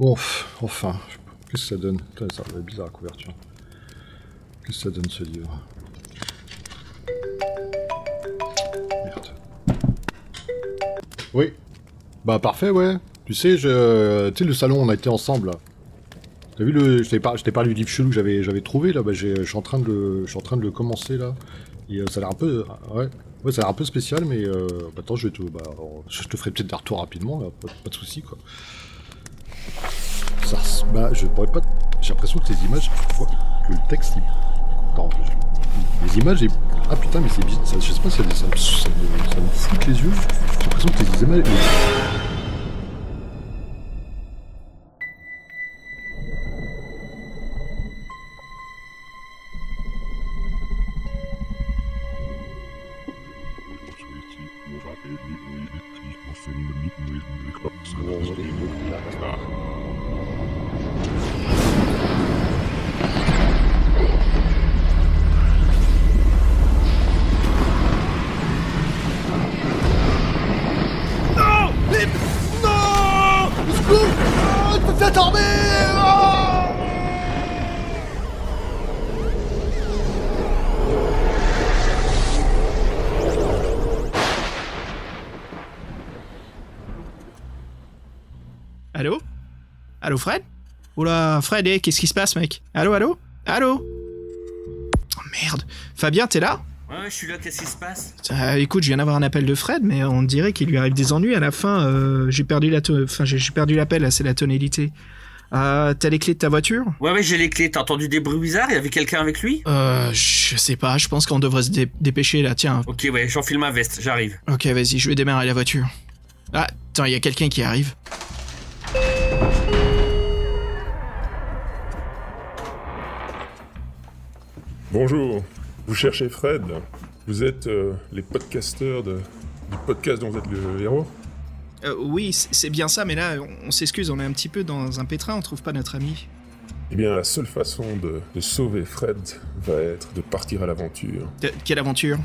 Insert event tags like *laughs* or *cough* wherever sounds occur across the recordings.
Bon, enfin, qu'est-ce que ça donne? Ça va bizarre la couverture. Qu'est-ce que ça donne ce livre? Merde. Oui. Bah parfait, ouais. Tu sais, je... tu sais le salon, on a été ensemble là. T'as vu le, je t'ai par... parlé du livre chelou que j'avais, j'avais trouvé là. Bah je suis en train de, le... train de le commencer là. Et euh, ça a l'air un peu, ouais, ouais, ça a l'air un peu spécial, mais euh... bah, attends, je vais te, bah, je te ferai peut-être des retours rapidement pas, pas de soucis quoi. Ça, bah, je pourrais pas. J'ai l'impression que les images, que le texte, les images, ah putain, mais c'est bizarre. Ça, je sais pas ça, ça, me, me, les yeux. J'ai l'impression que les images. Fred, eh, qu'est-ce qui se passe, mec? Allô, allô? Allô? Oh merde Fabien, t'es là? Ouais, je suis là, qu'est-ce qui se passe? Euh, écoute, je viens d'avoir un appel de Fred, mais on dirait qu'il lui arrive des ennuis à la fin. euh, j'ai perdu la, to- enfin, j'ai j'ai perdu l'appel, là, c'est la tonalité. Euh, T'as les clés de ta voiture? Ouais, ouais, j'ai les clés. T'as entendu des bruits bizarres? Il y avait quelqu'un avec lui? Euh, je sais pas. Je pense qu'on devrait se dé- dépêcher là. Tiens. Ok, ouais, j'enfile ma veste, j'arrive. Ok, vas-y, je vais démarrer la voiture. Ah, attends, il y a quelqu'un qui arrive. Bonjour, vous cherchez Fred Vous êtes euh, les podcasteurs de, du podcast dont vous êtes le héros Euh, oui, c'est bien ça, mais là, on, on s'excuse, on est un petit peu dans un pétrin, on trouve pas notre ami. Eh bien, la seule façon de, de sauver Fred va être de partir à l'aventure. Quelle aventure?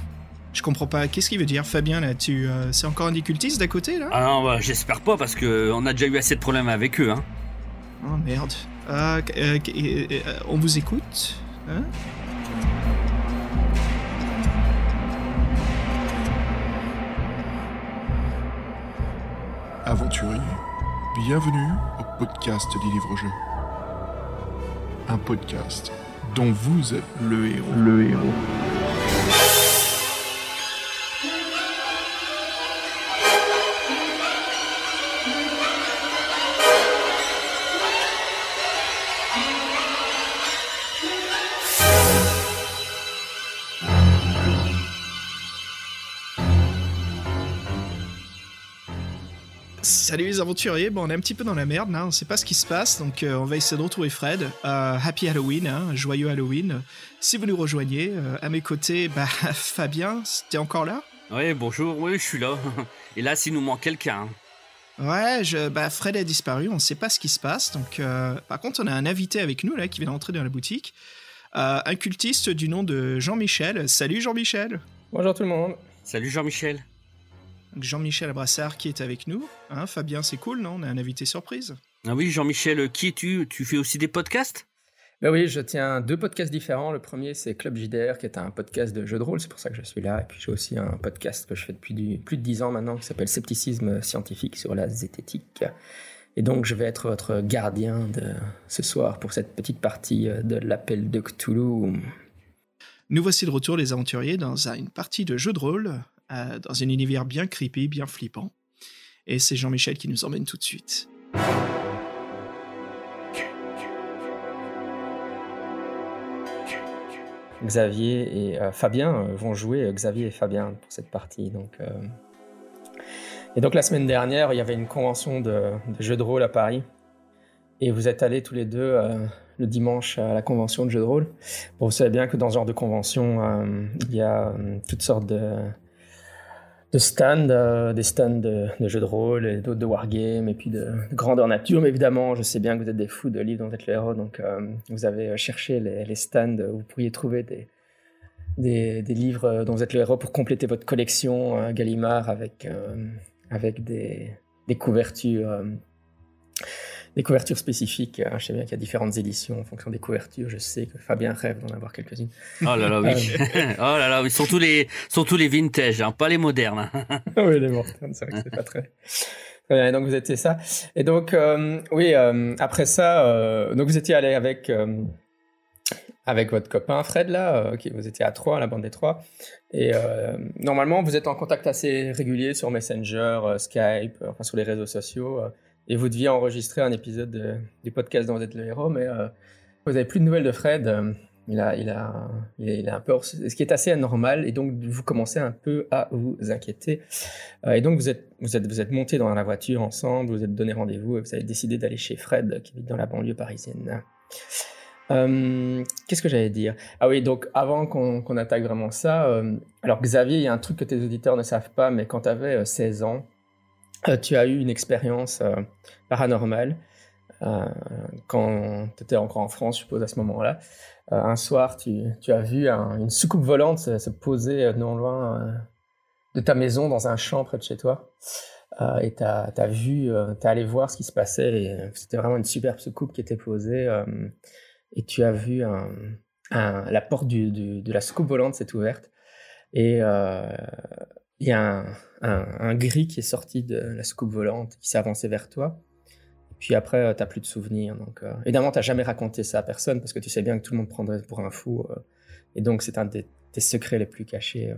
Je comprends pas. Qu'est-ce qu'il veut dire, Fabien là Tu, euh, c'est encore un des cultistes d'à côté là? Ah non, bah, j'espère pas parce que on a déjà eu assez de problèmes avec eux, hein. Oh merde. Ah, euh, euh, euh, on vous écoute Hein? Aventurier, bienvenue au podcast des livres-jeux. Un podcast dont vous êtes le héros. Le héros. Salut les aventuriers, bon on est un petit peu dans la merde là, on sait pas ce qui se passe, donc euh, on va essayer de retrouver Fred. Euh, happy Halloween, hein, joyeux Halloween. Si vous nous rejoignez, euh, à mes côtés, *laughs* bah Fabien, t'es encore là? Ouais, bonjour, oui, je suis là. *laughs* Et là, s'il nous manque quelqu'un. hein. Ouais, je, bah Fred a disparu, on sait pas ce qui se passe, donc euh, par contre on a un invité avec nous là qui vient d'entrer dans la boutique. Euh, un cultiste du nom de Jean-Michel. Salut Jean-Michel Bonjour tout le monde. Salut Jean-Michel. Jean-Michel Abrassard qui est avec nous. Hein, Fabien, c'est cool, non? On a un invité surprise. Ah oui, Jean-Michel, euh, qui es-tu? Tu fais aussi des podcasts? Ben oui, je tiens deux podcasts différents. Le premier, c'est Club JDR, qui est un podcast de jeux de rôle, c'est pour ça que je suis là. Et puis j'ai aussi un podcast que je fais depuis du- plus de dix ans maintenant, qui s'appelle Scepticisme scientifique sur la zététique. Et donc je vais être votre gardien de ce soir pour cette petite partie euh, de l'appel de Cthulhu. Nous voici de retour, les aventuriers, dans un- une partie de jeu de rôle, euh, dans un univers bien creepy, bien flippant. Et c'est Jean-Michel qui nous emmène tout de suite. Xavier et euh, Fabien euh, vont jouer Xavier et Fabien pour cette partie. Donc, Et donc la semaine dernière, il y avait une convention de, de jeux de rôle à Paris. Et vous êtes allés tous les deux le dimanche à la convention de jeux de rôle. Vous savez bien que dans ce genre de convention, il y a toutes sortes de, de stands, euh, des stands de, jeux de rôle et d'autres de wargame et puis de, de grandeur nature. Mais évidemment, je sais bien que vous êtes des fous de livres dont vous êtes le héros, donc euh, vous avez cherché les, stands où vous pourriez trouver des, livres dont vous êtes le héros pour compléter votre collection euh, Gallimard avec, euh, des, couvertures euh, des couvertures spécifiques. Hein. Je sais bien qu'il y a différentes éditions en fonction des couvertures. Je sais que Fabien rêve d'en avoir quelques-unes. Oh là là, oui. *laughs* oh là là, oui. Surtout les, surtout les vintage, hein, pas les modernes. *laughs* oui, les modernes, c'est vrai que c'est pas très. Et donc vous étiez ça. Et donc oui, après ça, donc vous étiez allé avec avec votre copain Fred là, euh, qui vous étiez à trois, la bande des trois. Et euh, normalement, vous êtes en contact assez régulier sur Messenger, euh, Skype, enfin sur les réseaux sociaux. Et vous deviez enregistrer un épisode du podcast dont vous êtes le héros, mais vous n'avez plus de nouvelles de Fred. il a, il a, il a un peu, ce qui est assez anormal, et donc vous commencez un peu à vous inquiéter. et donc vous êtes, vous êtes, vous êtes monté dans la voiture ensemble, vous êtes donné rendez-vous, et vous avez décidé d'aller chez Fred, qui vit dans la banlieue parisienne. Euh, qu'est-ce que j'allais dire? Ah oui, donc avant qu'on attaque vraiment ça, euh, alors Xavier, il y a un truc que tes auditeurs ne savent pas, mais quand tu avais 16 ans, euh, tu as eu une expérience paranormale quand tu étais encore en France, je suppose, à ce moment-là. un soir, tu, as vu une soucoupe volante se, poser non loin de ta maison, dans un champ près de chez toi. et tu as, vu, tu es allé voir ce qui se passait, c'était vraiment une superbe soucoupe qui était posée et tu as vu la porte de la soucoupe volante s'est ouverte et euh, il y a un, un, gris qui est sorti de la soucoupe volante qui s'est avancé vers toi. Puis après, euh, tu n'as plus de souvenirs. Donc, euh, évidemment, tu n'as jamais raconté ça à personne parce que tu sais bien que tout le monde prendrait pour un fou. et donc, c'est un des tes secrets les plus cachés.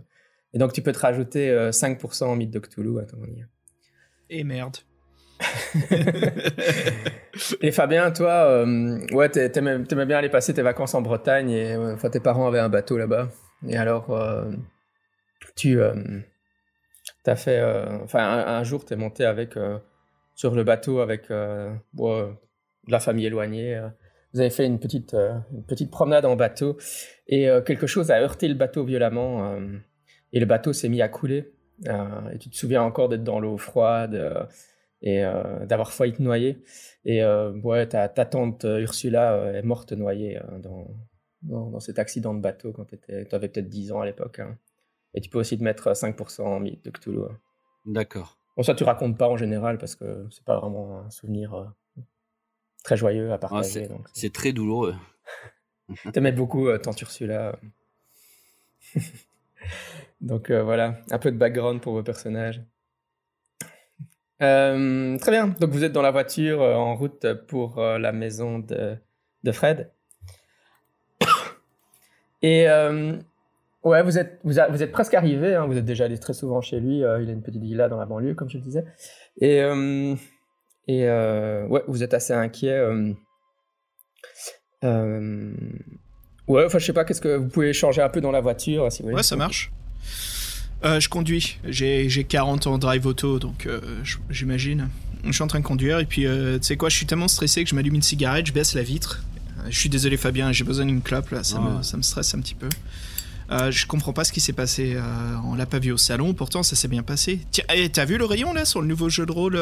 Et donc, tu peux te rajouter 5% en mythe de Cthulhu à ton avis. Et merde. *laughs* et Fabien, toi, euh, ouais, t'aimais, bien aller passer tes vacances en Bretagne et enfin, tes parents avaient un bateau là-bas. Et alors, euh, tu euh, as fait, enfin, un, jour, tu es monté avec, sur le bateau avec la famille éloignée. vous avez fait une petite, petite promenade en bateau et quelque chose a heurté le bateau violemment et le bateau s'est mis à couler. et tu te souviens encore d'être dans l'eau froide et euh, d'avoir failli te noyer. Et euh, ouais, ta, ta, tante euh, Ursula est morte noyée dans, dans, cet accident de bateau quand tu avais peut-être 10 ans à l'époque. Hein. Et tu peux aussi te mettre 5% en mythe de Cthulhu. D'accord. Bon, ça, tu racontes pas en général parce que c'est pas vraiment un souvenir très joyeux à partager. c'est très douloureux. *laughs* T'aimais beaucoup Tante Ursula. *laughs* donc voilà, un peu de background pour vos personnages. Euh, très bien. Donc vous êtes dans la voiture euh, en route pour euh, la maison de, de Fred. *coughs* Et ouais, vous êtes, vous, vous, êtes presque arrivé. Hein. vous êtes déjà allé très souvent chez lui. il a une petite villa dans la banlieue, comme je le disais. Et, et ouais, vous êtes assez inquiet. ouais, enfin, je sais pas, qu'est-ce que vous pouvez changer un peu dans la voiture si vous voulez. Ouais, ça marche. Euh, je conduis. J'ai 40 ans drive auto, donc euh, j'imagine. Je suis en train de conduire et puis euh, tu sais quoi, je suis tellement stressé que je m'allume une cigarette, je baisse la vitre. Je suis désolé Fabien, j'ai besoin d'une clope là, ça, me, ça, me, stresse un petit peu. Je comprends pas ce qui s'est passé. on l'a pas vu au salon, pourtant ça s'est bien passé. Tiens, eh, t'as vu le rayon là sur le nouveau jeu de rôle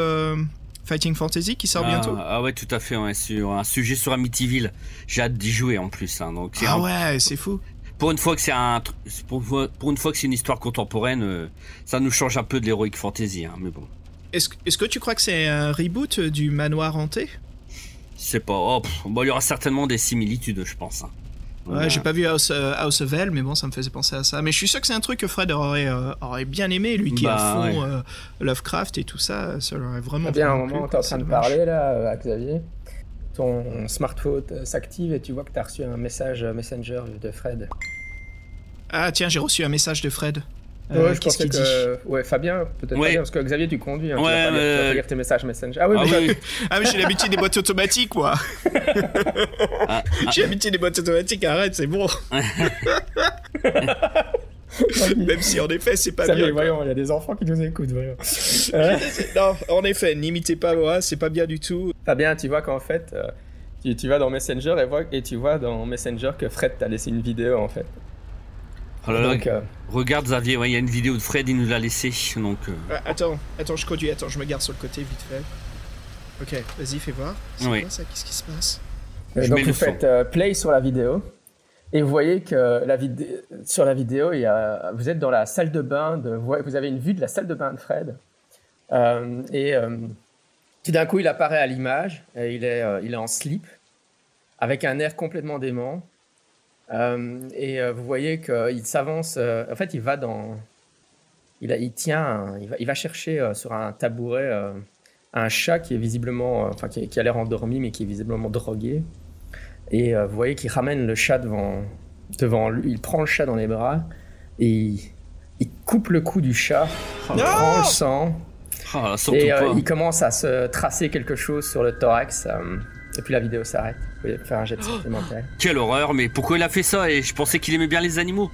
Fighting Fantasy qui sort ah, bientôt Ah ouais, tout à fait, sur un sujet sur Amityville. J'ai hâte d'y jouer en plus. Hein, donc ah ouais, c'est fou pour une fois que c'est un pour, une fois que c'est une histoire contemporaine, euh, ça nous change un peu de l'heroic fantasy, hein, mais bon. Est-ce est que tu crois que c'est un reboot du manoir hanté? C'est pas. Oh, bon, il y aura certainement des similitudes, je pense. Hein. Ouais, j'ai pas vu House, euh, House, of Hell, mais bon, ça me faisait penser à ça. Mais je suis sûr que c'est un truc que Fred aurait, euh, aurait bien aimé, lui qui est à bah, fond Lovecraft et tout ça. Ça aurait vraiment. bien, un moment, t'es en train de parler là, à Xavier ton smartphone s'active et tu vois que tu as reçu un message Messenger de Fred. Ah tiens, j'ai reçu un message de Fred. Euh, ouais, je pensais que... Ouais, Fabien, peut-être pas parce que Xavier, tu conduis, hein, ouais, tu, vas pas lire, tes messages Messenger. *laughs* Ah oui, ah, mais, ah, mais j'ai l'habitude des boîtes automatiques, quoi. *laughs* Ah, ah. J'ai l'habitude des boîtes automatiques, arrête, c'est bon. *laughs* Même si en effet c'est pas bien. voyons, il y a des enfants qui nous écoutent, voyons. non, en effet, n'imitez pas moi, c'est pas bien du tout. Fabien, tu vois qu'en fait, euh, tu, tu, vas dans Messenger et, et tu vois dans Messenger que Fred t'a laissé une vidéo en fait. Oh donc, euh, Regarde Xavier, il y a une vidéo de Fred, il nous l'a laissé. Donc, euh. ah, attends, attends, je conduis, attends, je me garde sur le côté vite fait. Ok, vas-y, fais voir. C'est quoi ça? Qu'est-ce qui se passe? Donc vous faites play sur la vidéo. Et vous voyez que la sur la vidéo, il y a, vous êtes dans la salle de bain, de, vous avez une vue de la salle de bain de Fred. Euh, et euh, Tout d'un coup, il apparaît à l'image. et Il est, euh, il est en slip, avec un air complètement dément. Euh, et euh, vous voyez qu'il s'avance. euh, en fait, il va dans. Il, a- il tient. un- il, va, il va chercher sur un tabouret un chat qui est visiblement. Enfin, qui, qui a l'air endormi, mais qui est visiblement drogué. Et vous voyez qu'il ramène le chat devant, devant lui. Il prend le chat dans les bras et il, il coupe le cou du chat. Il prend le sang. Surtout Et euh, il commence à se tracer quelque chose sur le thorax. euh, et puis la vidéo s'arrête. Faire un jet de *gasps* santé mentale. Quelle horreur, mais pourquoi il a fait ça? Et je pensais qu'il aimait bien les animaux.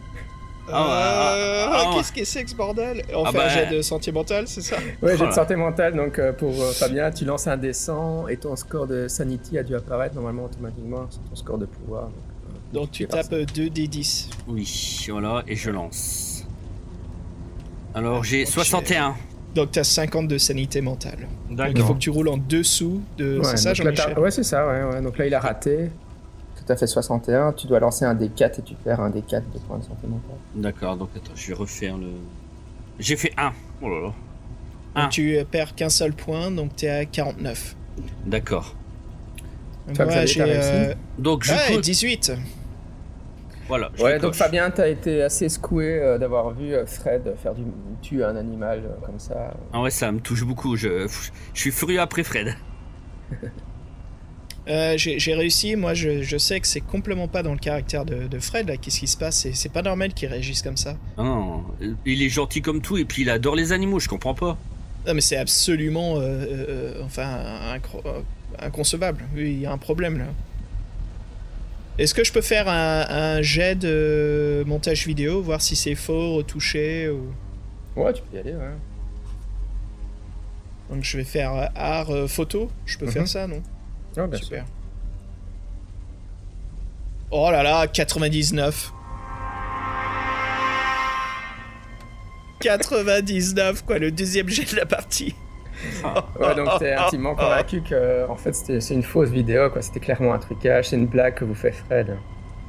Ouais, ah, Euh, ah, ah, Qu'est-ce que c'est que ce bordel? On Ah fait bah. un jet de sentimental, c'est ça? Ouais, jet de santé mentale. Donc euh, pour euh, Fabien, tu lances un D100 et ton score de sanity a dû apparaître normalement automatiquement sur ton score de pouvoir. Donc, euh, Donc tu tu tapes 2 d 10. Oui, voilà, et je lance. Alors j'ai Ok. 61. Donc t'as 50 de sanité mentale. Donc il faut D'accord. que tu roules en dessous de. Ouais, c'est ça, Jean-Michel Ouais, c'est ça, ouais, ouais. Donc là, il a raté. Tout à fait 61. Tu dois lancer un D4 et tu perds un D4 de points de santé mentale. D'accord, donc attends, je vais refaire le. J'ai fait 1. Oh là là. Ah. tu perds qu'un seul point, donc t'es à 49. D'accord. Moi, j'ai. euh, Donc je Ouais, coche- 18. Voilà. je Ouais, le donc. Fabien, t'as été assez secoué euh, d'avoir vu euh, Fred faire du tuer un animal euh, comme ça. Ah ouais, ça me touche beaucoup. Je, je suis furieux après Fred. *laughs* Euh, j'ai j'ai réussi, moi je, je sais que c'est complètement pas dans le caractère de, de Fred là, qu'est-ce qui se passe, c'est- c'est pas normal qu'il réagisse comme ça. Ah non, il est gentil comme tout et puis il adore les animaux, je comprends pas. Non mais c'est absolument, euh, euh, enfin, incro- inconcevable, Oui, il y a un problème là. Est-ce que je peux faire un, un jet de montage vidéo, voir si c'est faux, retouché ou... Ouais, tu peux y aller, ouais. Donc je vais faire euh, art euh, photo, je peux Mhm. faire ça non? Ouais, bien sûr. Super. Oh là là, 99. 99 quoi, le deuxième jet de la partie. Ouais, donc t'es intimement convaincu que en fait c'était- c'est une fausse vidéo, quoi. C'était clairement un trucage, c'est une blague que vous fait Fred.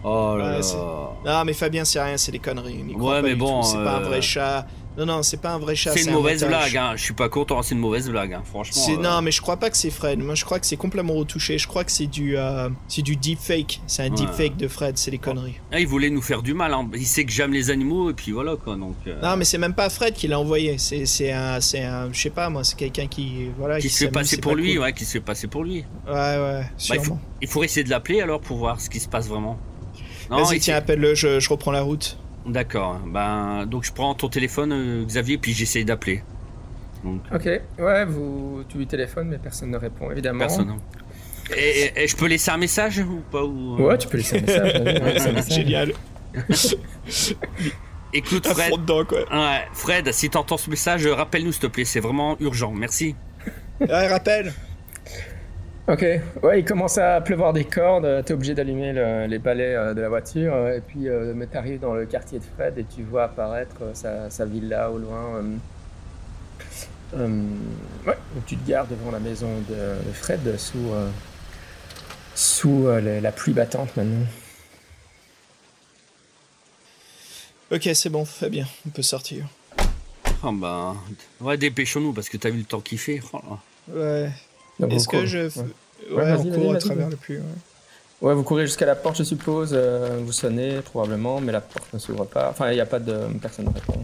Oh là Ouais, là. Non mais Fabien c'est rien, c'est des conneries. il Ouais, pas mais bon, C'est pas un euh, vrai chat. Non non, c'est pas un vrai chat. C'est une un mauvaise blague, hein. je suis pas content, c'est une mauvaise blague, hein. franchement. C'est- euh, Non mais je crois pas que c'est Fred. Moi je crois que c'est complètement retouché. Je crois que c'est du euh, c'est du deepfake. C'est un Ouais. deepfake de Fred. C'est des conneries. ah, il voulait nous faire du mal, hein. il sait que j'aime les animaux et puis voilà quoi. Donc, euh, Non, mais c'est même pas Fred qui l'a envoyé. C'est c'est un, c'est un, je sais pas moi, c'est quelqu'un qui, voilà, qui se fait passer c'est pour pas lui, cool. ouais, qui se fait passer pour lui. Ouais, ouais, Bah, il, faut, il essayer de l'appeler alors pour voir ce qui se passe vraiment. Vas-y, tiens, appelle-le. Je, je reprends la route. D'accord. Ben, donc je prends ton téléphone, euh, Xavier, puis j'essaye d'appeler. Donc, Ok, ouais, vous, tu lui téléphones, mais personne ne répond, évidemment. personne. hein. Et, et- et je peux laisser un message ou pas ou, euh, Ouais, tu peux laisser un message. ouais, un message. Génial. *laughs* Écoute, Fred. dedans, quoi. Ouais, Fred, si t'entends ce message, rappelle-nous s'il te plaît, c'est vraiment urgent. Merci. Ouais, rappelle. Ok, ouais, il commence à pleuvoir des cordes, euh, t'es obligé d'allumer le- les balais euh, de la voiture, euh, et puis euh, t'arrives dans le quartier de Fred et tu vois apparaître euh, sa, sa villa au loin. euh, euh, ouais, donc tu te gares devant la maison de, de Fred sous, euh, sous euh, la- la pluie battante maintenant. Ok, c'est bon, Fabien, on peut sortir. Oh ben, ouais, dépêchons-nous parce que t'as vu le temps qu'il fait. Oh là. Vous Est-ce que je, ouais. ouais, Ouais, on vas-y, court vas-y, à vas-y, travers vas-y. le pluie. ouais. Ouais, vous courez jusqu'à la porte, je suppose. euh, vous sonnez probablement, mais la porte ne s'ouvre pas. Enfin, il n'y a pas de personne ne répond.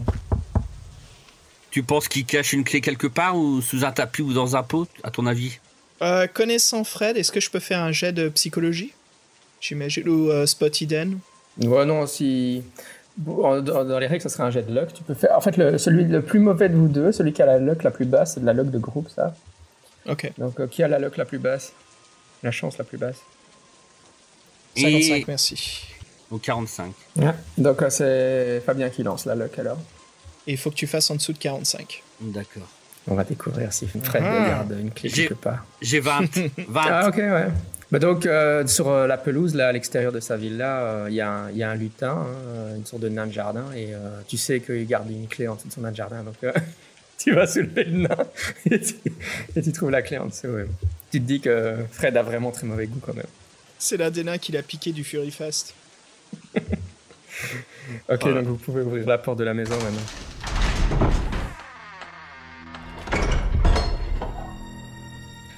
Tu penses qu'il cache une clé quelque part ou sous un tapis ou dans un pot, à ton avis? Euh, connaissant Fred, est-ce que je peux faire un jet de psychologie? J'imagine ou euh, spot hidden. Ouais, non, si. Dans, dans les règles, ça serait un jet de luck. Tu peux faire. En fait, le, celui le plus mauvais de vous deux, celui qui a la luck la plus basse, c'est de la luck de groupe, ça. Ok. Donc, euh, qui a la luck la plus basse? La chance la plus basse? 55, Et- merci. Au 45. Donc, euh, c'est Fabien qui lance la luck alors. Et il faut que tu fasses en dessous de 45. D'accord. On va découvrir si Fred Ah. garde une clé quelque part. J'ai 20. 20. *laughs* Ah ok ouais. Bah donc euh, sur euh, la pelouse là à l'extérieur de sa villa, euh, il y, a un- il y a un lutin, hein, une sorte de nain de jardin et euh, tu sais qu'il garde une clé en dessous de son nain de jardin donc euh, tu vas soulever le nain *laughs* et tu, et tu trouves la clé en dessous. ouais. Tu te dis que Fred a vraiment très mauvais goût quand même. C'est l'un des nains qui l'a piqué du Fury Fast. *laughs* Ok Voilà. donc vous pouvez ouvrir la porte de la maison maintenant.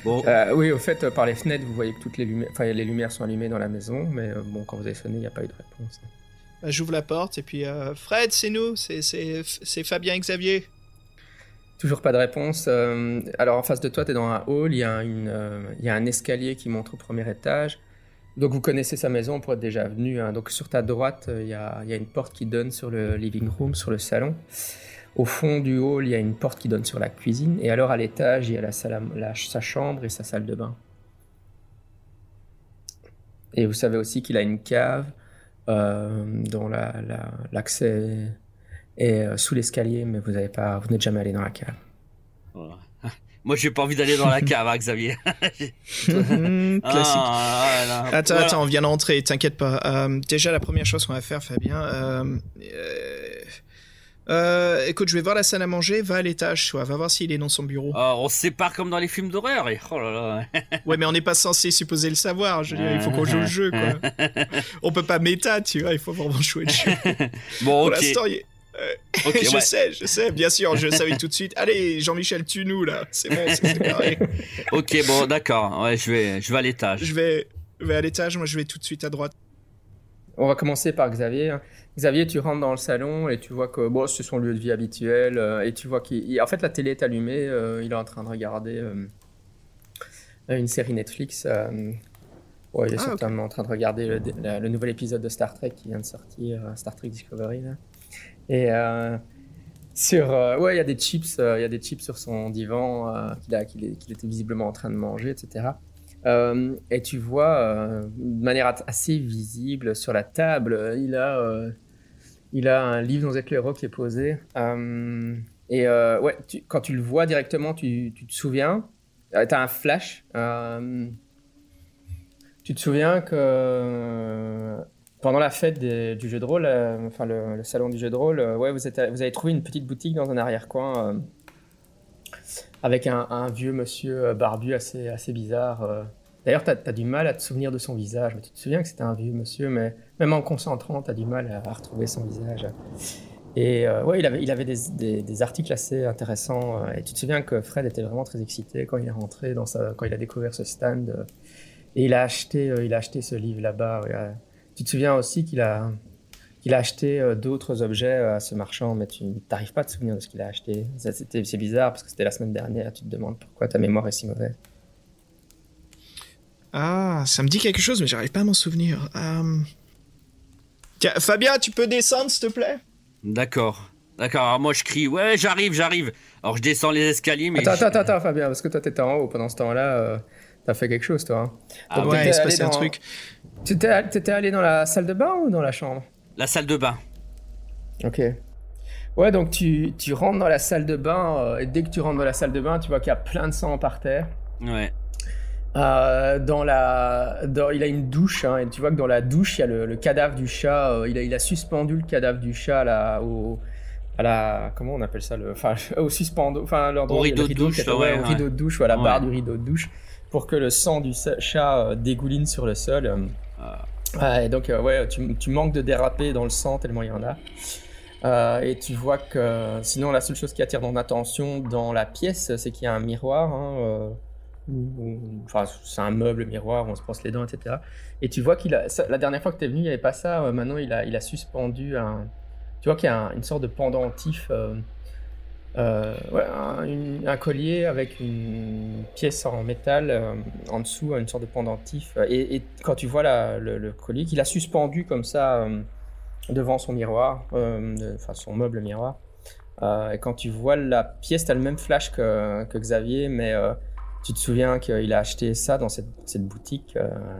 Bon, Euh, oui, au fait, par les fenêtres, vous voyez que toutes les lumières, enfin, les lumières sont allumées dans la maison, mais euh, bon, quand vous avez sonné, il n'y a pas eu de réponse. Bah, J'ouvre la porte et puis euh, Fred, c'est nous, c'est c'est c'est Fabien et Xavier. Toujours pas de réponse. Euh, alors en face de toi, tu es dans un hall, il y, a euh, un escalier qui monte au premier étage. Donc vous connaissez sa maison pour être déjà venu. hein. Donc sur ta droite, euh, il y, a, une porte qui donne sur le living room, sur le salon. Au fond du hall, il y a une porte qui donne sur la cuisine. Et alors à l'étage, il y a la sa chambre et sa salle de bain. Et vous savez aussi qu'il a une cave dont la- la- est euh, sous l'escalier, mais vous avez pas, vous n'êtes jamais allé dans la cave. voilà. *laughs* Moi, j'ai pas envie d'aller dans la cave, hein, Xavier. *laughs* Classique. Ah, là. Attends, Voilà. attends, on vient d'entrer, t'inquiète pas. Euh, déjà, la première chose qu'on va faire, Fabien, euh, euh, euh, écoute, je vais voir la salle à manger, va à l'étage, toi, va voir s'il est dans son bureau. Ah, on se sépare comme dans les films d'horreur. Et... Oh là là. *laughs* Ouais, mais on n'est pas censé supposer le savoir, je veux dire, il faut qu'on joue le jeu, quoi. on peut pas méta, tu vois, il faut vraiment jouer le jeu. Bon, Pour ok. l'instant, il- ok, je ouais. sais, je sais, bien sûr, je savais tout de suite. Allez, Jean-Michel, tue-nous, là, c'est bon, c'est carré. *laughs* Ok, bon, d'accord. Ouais, je vais, je vais à l'étage. Je vais, je vais à l'étage, moi je vais tout de suite à droite. On va commencer par Xavier. hein. Xavier, tu rentres dans le salon et tu vois que bon, c'est son lieu de vie habituel. euh, et tu vois qu'il. il- En fait, la télé est allumée. euh, il est en train de regarder euh, une série Netflix. euh, ouais, il est Ah, certainement en train de regarder le, le nouvel épisode de Star Trek qui vient de sortir, euh, Star Trek Discovery. Là. Et euh, sur. euh, ouais, il y a des chips. euh, Il y a des chips sur son divan qu'il était visiblement en train de manger, etc. Et tu vois, de manière assez visible sur la table, il a, il a un livre dans éclaireur qui est posé. Et ouais, quand tu le vois directement, tu, tu te souviens, tu as un flash. tu te souviens que pendant la fête du jeu de rôle, euh, enfin le, salon du jeu de rôle, euh, ouais, vous, avez trouvé une petite boutique dans un arrière-coin. euh, avec un, vieux monsieur barbu assez, bizarre. D'ailleurs, tu as, du mal à te souvenir de son visage. Mais tu te souviens que c'était un vieux monsieur, mais même en concentrant, tu as du mal à, retrouver son visage. Et ouais, il avait, des, articles assez intéressants. et tu te souviens que Fred était vraiment très excité quand il est rentré, quand il a découvert ce stand. et il a acheté, il a acheté ce livre là-bas. Tu te souviens aussi qu'il a, qu'il a acheté euh, d'autres objets euh, à ce marchand, mais tu n'arrives pas à te souvenir de ce qu'il a acheté. Ça, c'était- C'est bizarre parce que c'était la semaine dernière. Tu te demandes pourquoi ta mémoire est si mauvaise. Ah, ça me dit quelque chose, mais j'arrive pas à m'en souvenir. Euh, Tiens, Fabien, tu peux descendre, s'il te plaît? D'accord. D'accord. Alors moi, je crie, ouais, j'arrive, j'arrive. Alors je descends les escaliers, mais. Attends, je- attends, attends, Fabien, parce que toi, t'étais en haut pendant ce temps-là. euh, T'as fait quelque chose, toi. hein. Ah, Donc, ouais. Il se passait un dans- truc. T'étais t'étais allé dans la salle de bain ou dans la chambre? La salle de bain. Ok. Ouais, donc tu, tu rentres dans la salle de bain, euh, et dès que tu rentres dans la salle de bain, tu vois qu'il y a plein de sang par terre. Ouais. Euh, dans la, dans- il a une douche, hein, et tu vois que dans la douche, il y a le, le cadavre du chat. euh, il, a, il a suspendu le cadavre du chat là, au, à la, comment on appelle ça, le, enfin, *laughs* au suspendo, enfin, Au rideau de douche, ouais, ouais, au ouais. rideau de douche, ou à la Ouais. barre du rideau de douche, pour que le sang du chat euh, dégouline sur le sol. euh. Ah. Ouais, donc, euh, ouais, tu, manques de déraper dans le sang tellement il y en a. Euh, et tu vois que sinon, la seule chose qui attire ton attention dans la pièce, c'est qu'il y a un miroir. hein, euh, enfin, c'est un meuble miroir, où on se brosse les dents, etc. Et tu vois qu'il a. la dernière fois que tu es venu, il n'y avait pas ça. euh, maintenant, il a, il a suspendu un. Tu vois qu'il y a un- une sorte de pendentif. Euh, un, collier avec une pièce en métal euh, en dessous, une sorte de pendentif. Et, quand tu vois le, collier, qu'il a suspendu comme ça euh, devant son miroir, enfin son meuble miroir. Et quand tu vois la pièce, tu as le même flash que, Xavier, mais tu te souviens qu'il a acheté ça dans cette, boutique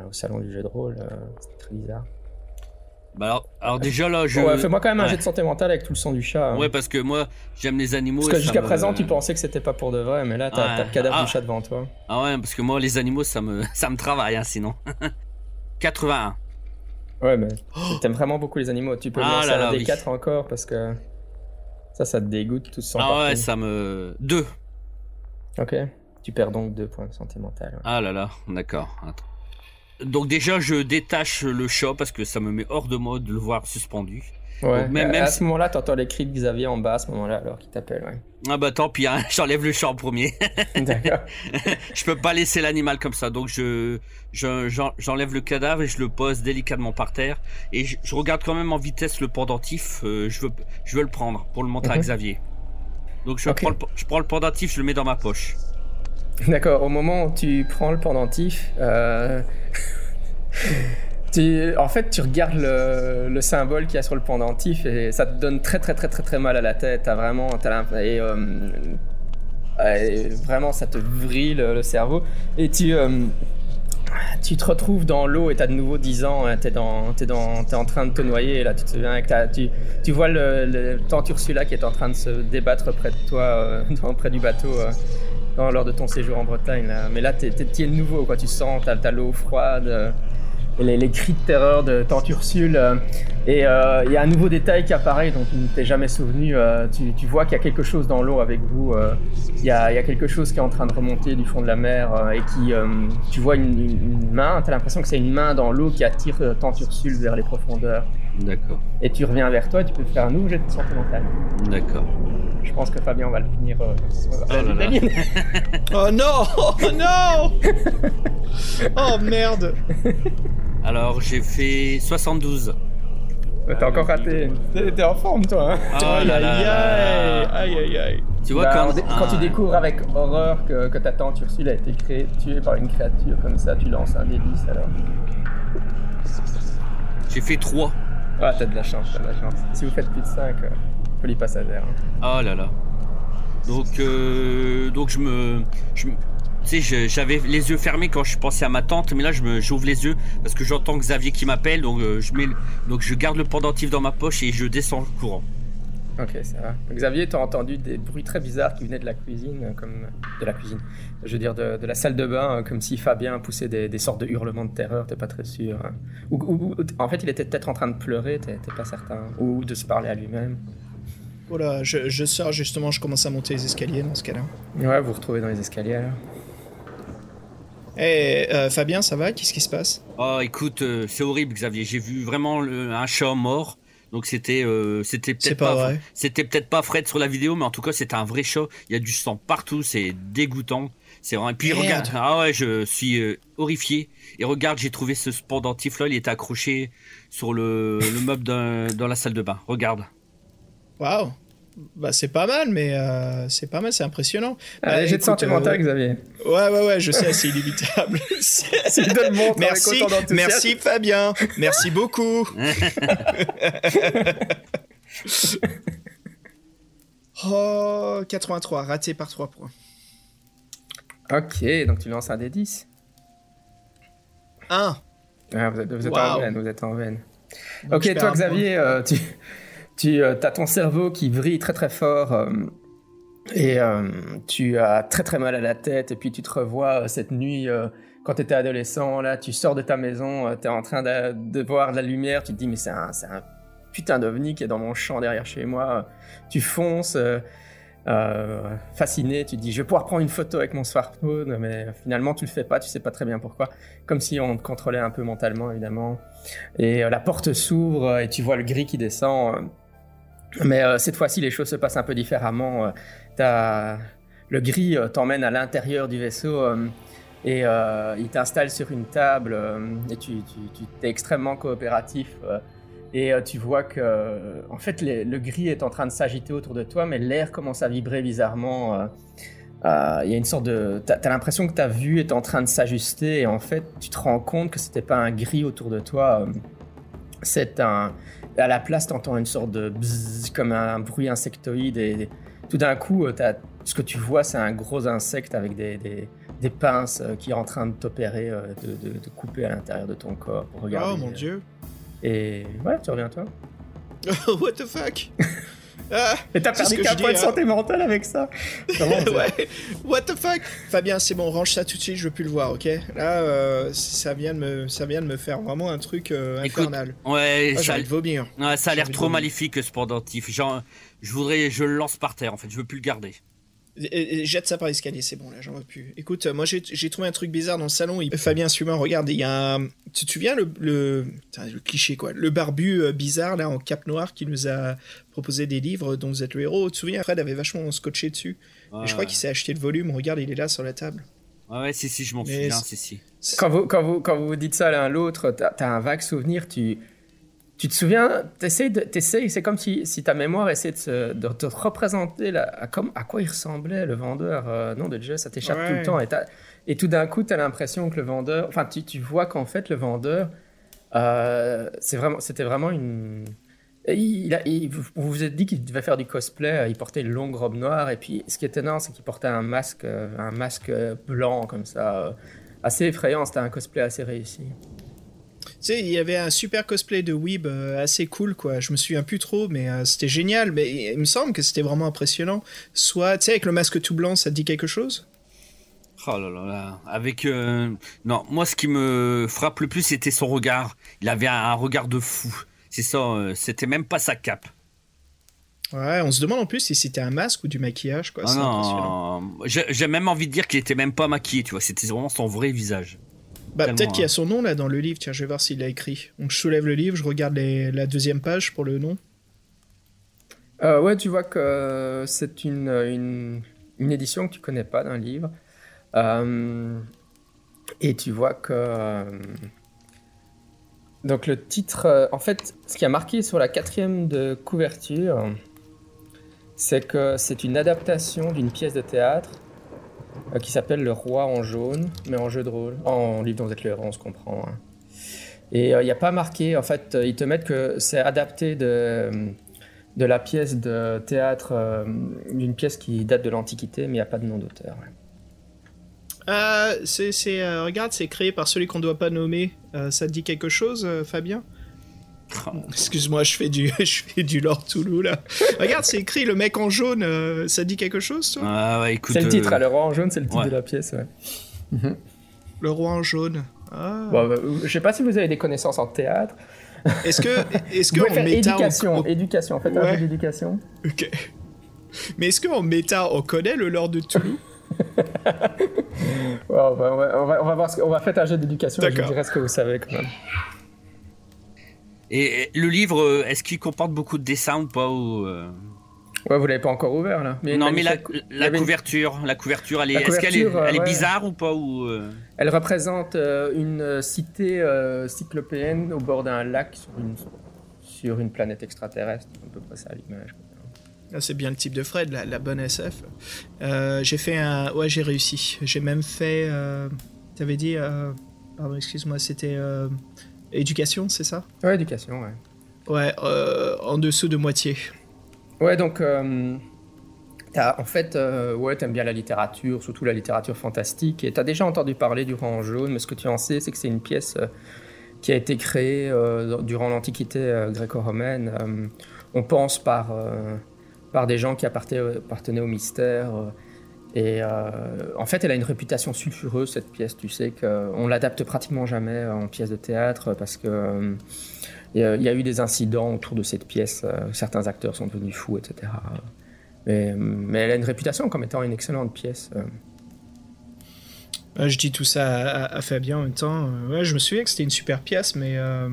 au salon du jeu de rôle. C'était très bizarre. Bah alors, alors déjà là, je. Ouais, Fais-moi quand même un Ouais. jet de santé mentale avec tout le sang du chat. hein. Ouais, parce que moi, j'aime les animaux. Parce que jusqu'à me- présent, tu pensais que c'était pas pour de vrai, mais là, t'as Ouais. t'as le cadavre Ah. du chat devant toi. Ah ouais, parce que moi, les animaux, ça me, *laughs* ça me travaille, hein, sinon. *laughs* 81. Ouais, mais *gasps* t'aimes vraiment beaucoup les animaux. Tu peux Oh. Ah lancer un des oui. 4 encore parce que ça, ça te dégoûte tout ce sang Ah ouais, ça me. 2. Ok. Tu perds donc 2 points de santé mentale. ouais. Ah là là, d'accord. Attends. Donc déjà, je détache le chat parce que ça me met hors de mode de le voir suspendu. Ouais. Donc, même- à, même à si- ce moment-là, t'entends les cris de Xavier en bas à ce moment-là, alors qu'il t'appelle. Ouais. Ah bah tant pis, hein, *laughs* j'enlève le chat en premier. *laughs* D'accord. *laughs* je peux pas laisser l'animal comme ça, donc je je- j'en- j'enlève le cadavre et je le pose délicatement par terre et je, je regarde quand même en vitesse le pendentif. euh, je veux je veux le prendre pour le montrer à Mhm. Xavier. Donc je prends le, je prends le pendentif, je le mets dans ma poche. D'accord, au moment où tu prends le pendentif, euh, *laughs* en fait, tu regardes le, le symbole qu'il y a sur le pendentif et ça te donne très très très très très mal à la tête. Vraiment, euh, et vraiment, ça te vrille le, cerveau et tu euh, tu te retrouves dans l'eau et t'as de nouveau 10 ans, hein, t'es dans, t'es dans, t'es en train de te noyer là tu te souviens que tu, tu vois le, le tante Ursula qui est en train de se débattre près de toi, *laughs* près du bateau. Lors de ton séjour en Bretagne. Mais là, t'es, es nouveau, quoi. Tu sens, t'as, t'as l'eau froide, euh, et les, cris de terreur de Tante Ursule. euh, et euh, il y a un nouveau détail qui apparaît dont tu ne t'es jamais souvenu. tu, vois qu'il y a quelque chose dans l'eau avec vous. Il y, a, quelque chose qui est en train de remonter du fond de la mer et qui, tu vois une, une- une main. T'as l'impression que c'est une main dans l'eau qui attire Tante Ursule vers les profondeurs. D'accord, Et tu reviens vers toi. Tu peux faire un nouveau jet de santé mentale. d'accord. Je pense que Fabien va le finir. euh, Oh là là. *laughs* Oh non Oh non Oh merde Alors j'ai fait 72. Ouais, T'as encore raté. T'es en forme, toi. Hein Oh Aïe là aïe là là. aïe Aïe aïe aïe Tu vois Bah, quand, quand tu découvres avec horreur que, que ta tante Ursule a été créée, tuée par une créature comme ça, tu lances un 10 alors. j'ai fait 3. Ah, t'as de la chance, t'as de la chance. Si vous faites plus de 5, euh, folie passagère. hein. Oh là là. Donc, euh, donc je me, tu sais, j'avais les yeux fermés quand je pensais à ma tante, mais là je j'ouvre les yeux parce que j'entends Xavier qui m'appelle, donc euh, je donc je garde le pendentif dans ma poche et je descends le courant. Ok, ça va. Xavier, t'as entendu des bruits très bizarres qui venaient de la cuisine, euh, comme. De la cuisine. Je veux dire, de, de la salle de bain, euh, comme si Fabien poussait des, des sortes de hurlements de terreur, t'es pas très sûr. hein. Ou, ou- ou- en fait, il était peut-être en train de pleurer, t'es pas certain. Ou de se parler à lui-même. Voilà, je, je sors justement, je commence à monter les escaliers dans ce cas-là. Ouais, vous vous retrouvez dans les escaliers alors. Eh, euh, Fabien, ça va? Qu'est-ce qui se passe? Oh, écoute, euh, c'est horrible, Xavier. J'ai vu vraiment le- un chat mort. Donc c'était, euh, c'était peut-être pas pas, c'était peut-être pas Fred sur la vidéo, mais en tout cas c'était un vrai chat. Il y a du sang partout, c'est dégoûtant. C'est vraiment. Et puis Merde. regarde, ah ouais, je suis euh, horrifié. Et regarde, j'ai trouvé ce pendentif là, il était accroché sur le, le meuble dans la salle de bain. Regarde. Waouh Bah c'est pas mal, mais euh, c'est pas mal, c'est impressionnant. Bah, Allez, j'ai de santé euh, mentale, Xavier. Ouais, ouais, ouais, je sais, c'est inévitable. *laughs* C'est- C'est une bonne montre avec merci, merci Fabien, merci beaucoup. *laughs* oh, 83, raté par 3 points. Ok, donc tu lances un des 10. 1. Ah, vous êtes, vous êtes en Waouh. veine, vous êtes en veine. Donc, ok, toi Xavier, euh, tu, tu as ton cerveau qui vrille très très fort euh, et euh, tu as très très mal à la tête et puis tu te revois euh, cette nuit euh, quand tu étais adolescent, là tu sors de ta maison, tu es en train de, voir de la lumière, tu te dis mais c'est un, putain d'ovni qui est dans mon champ derrière chez moi, tu fonces. euh, euh, fasciné, tu te dis je vais pouvoir prendre une photo avec mon smartphone, mais finalement tu le fais pas, tu sais pas très bien pourquoi. Comme si on te contrôlait un peu mentalement évidemment. Et euh, la porte s'ouvre euh, et tu vois le gris qui descend. Mais euh, cette fois-ci, les choses se passent un peu différemment. euh. Le gris euh, t'emmène à l'intérieur du vaisseau et il t'installe sur une table et tu, t'es extrêmement coopératif. et tu vois que, en fait, le gris est en train de s'agiter autour de toi, mais l'air commence à vibrer bizarrement. Il y a une sorte de. T'as as, l'impression que ta vue est en train de s'ajuster et en fait, tu te rends compte que c'était pas un gris autour de toi. C'est un. À la place, t'entends une sorte de bzzz, comme un bruit insectoïde et tout d'un coup, euh, ce que tu vois, c'est un gros insecte avec des, des, des pinces euh, qui est en train de t'opérer, euh, de, de- de couper à l'intérieur de ton corps pour regarder. Oh mon dieu. Et ouais, tu reviens toi. *laughs* What the fuck? *laughs* Ah, Et t'as perdu que qu'un je point dis, de hein. santé mentale avec ça. *laughs* Ouais. What the fuck? Fabien, c'est bon, range ça tout de suite, je veux plus le voir, ok? Là, euh, ça, vient de me, ça vient de me faire vraiment un truc euh, Écoute, infernal. Ouais, Ah, ça, envie de vomir. ouais, ça a l'air trop maléfique ce pendentif. Genre, je voudrais, je le lance par terre en fait. Je veux plus le garder. Et- et Jette ça par l'escalier, c'est bon, là, j'en veux plus. Écoute, euh, moi j'ai trouvé un truc bizarre dans le salon. Il- Fabien, suis-moi, regarde, il y a un... Tu te souviens le, le... putain, le cliché, quoi. Le barbu euh, bizarre, là, en cape noire, qui nous a proposé des livres dont vous êtes le héros. Tu te souviens, Fred avait vachement scotché dessus. Et je crois qu'il s'est acheté le volume. Regarde, il est là sur la table. Ouais, ouais, si, si, je m'en souviens, c'est- si, si. Quand vous, quand, vous, quand vous dites ça l'un à l'autre, t'as as un vague souvenir, tu, tu te souviens, t'essayes c'est comme si, si ta mémoire essayait de, se- de te représenter la- à, comme, à quoi il ressemblait le vendeur. euh, non, de déjà, ça t'échappe tout le temps. Et, tout d'un coup, tu as l'impression que le vendeur, enfin, tu, tu vois qu'en fait, le vendeur, euh, c'est vraiment, c'était vraiment une. Il, a- il- vous vous êtes dit qu'il devait faire du cosplay, euh, il portait une longue robe noire, et puis ce qui est étonnant, c'est qu'il portait un masque, un masque blanc comme ça, assez effrayant, c'était un cosplay assez réussi. Tu sais, il y avait un super cosplay de Weeb euh, assez cool, quoi. Je me souviens plus trop, mais euh, c'était génial. Mais il me semble que c'était vraiment impressionnant. Soit, tu sais, avec le masque tout blanc, ça te dit quelque chose? Oh là là là. Avec. euh, Non, moi, ce qui me frappe le plus, c'était son regard. Il avait un, regard de fou. C'est ça, c'était même pas sa cape. Ouais, on se demande en plus si c'était un masque ou du maquillage, quoi. Ah non, j'ai j'ai même envie de dire qu'il était même pas maquillé, tu vois. C'était vraiment son vrai visage. Bah, peut-être qu'il y hein. a son nom là dans le livre. Tiens, je vais voir s'il l'a écrit. Donc, je soulève le livre, je regarde les- la deuxième page pour le nom. Euh, ouais, tu vois que c'est une, une, une édition que tu connais pas d'un livre. Euh, et tu vois que. euh, donc le titre. euh, en fait, ce qui a marqué sur la quatrième de couverture, c'est que c'est une adaptation d'une pièce de théâtre euh, qui s'appelle Le Roi en jaune, mais en jeu de rôle. En livre dont vous êtes le héros, on se comprend. hein. Et euh, il n'y a pas marqué, en fait, euh, ils te mettent que c'est adapté de de la pièce de théâtre, d'une pièce qui date de l'Antiquité, mais il n'y a pas de nom d'auteur. regarde, c'est créé par celui qu'on ne doit pas nommer. Ça te dit quelque chose, Fabien? Excuse-moi, je fais du, *laughs* je fais du Lord Toulouse là. Regarde, c'est écrit le mec en jaune. euh, ça dit quelque chose, toi? Ah ouais, écoute. C'est le titre, euh, hein, le roi en jaune, c'est le titre ouais. de la pièce. Ouais. Le roi en jaune. Ah. Bon, bah, je sais pas si vous avez des connaisses en théâtre. Est-ce que, *laughs* est-ce que en méta, éducation, on- on- éducation, faites un Ouais. jeu d'éducation. Ok. Mais est-ce qu'en méta, on connaît le Lord de Toulouse? *laughs* Ouais, on, va, on va- on va- on va voir ce on va faire un jeu d'éducation et je vous dirai ce que vous savez quand même. Et le livre, euh, est-ce qu'il comporte beaucoup de dessins ou pas ou, euh, Ouais, vous l'avez pas encore ouvert là. Mais Non, mais la, avait couverture, la couverture, elle est, La est-ce qu'elle est, couverture, elle est euh, ouais. bizarre ou pas ou euh, Elle représente euh, une euh, cité euh, cyclopéenne au bord d'un lac sur une, sur une planète extraterrestre. C'est à peu près ça l'image. Ah, c'est bien le type de Fred, la, la bonne SF. Euh, j'ai fait un. Ouais, j'ai réussi. J'ai même fait. Euh... T'avais dit. euh, Pardon, excuse-moi, c'était. Éducation, c'est ça? Ouais, éducation, ouais. Ouais, euh, en dessous de moitié. Ouais, donc, euh, en fait, euh, ouais, t'aimes bien la littérature, surtout la littérature fantastique, et t'as déjà entendu parler du en jaune, mais ce que tu en sais, c'est que c'est une pièce euh, qui a été créée durant l'Antiquité gréco-romaine. on pense par, par des gens qui appartenaient, appartenaient au mystère. Euh, et euh, en fait, elle a une réputation sulfureuse, cette pièce. Tu sais qu'on l'adapte pratiquement jamais en pièce de théâtre parce que euh, il il y a eu des incidents autour de cette pièce. euh, certains acteurs sont devenus fous, etc. Mais, elle a une réputation comme étant une excellente pièce. euh. Je dis tout ça à, Fabien en même temps. Euh, Ouais, je me souviens que c'était une super pièce, mais. euh,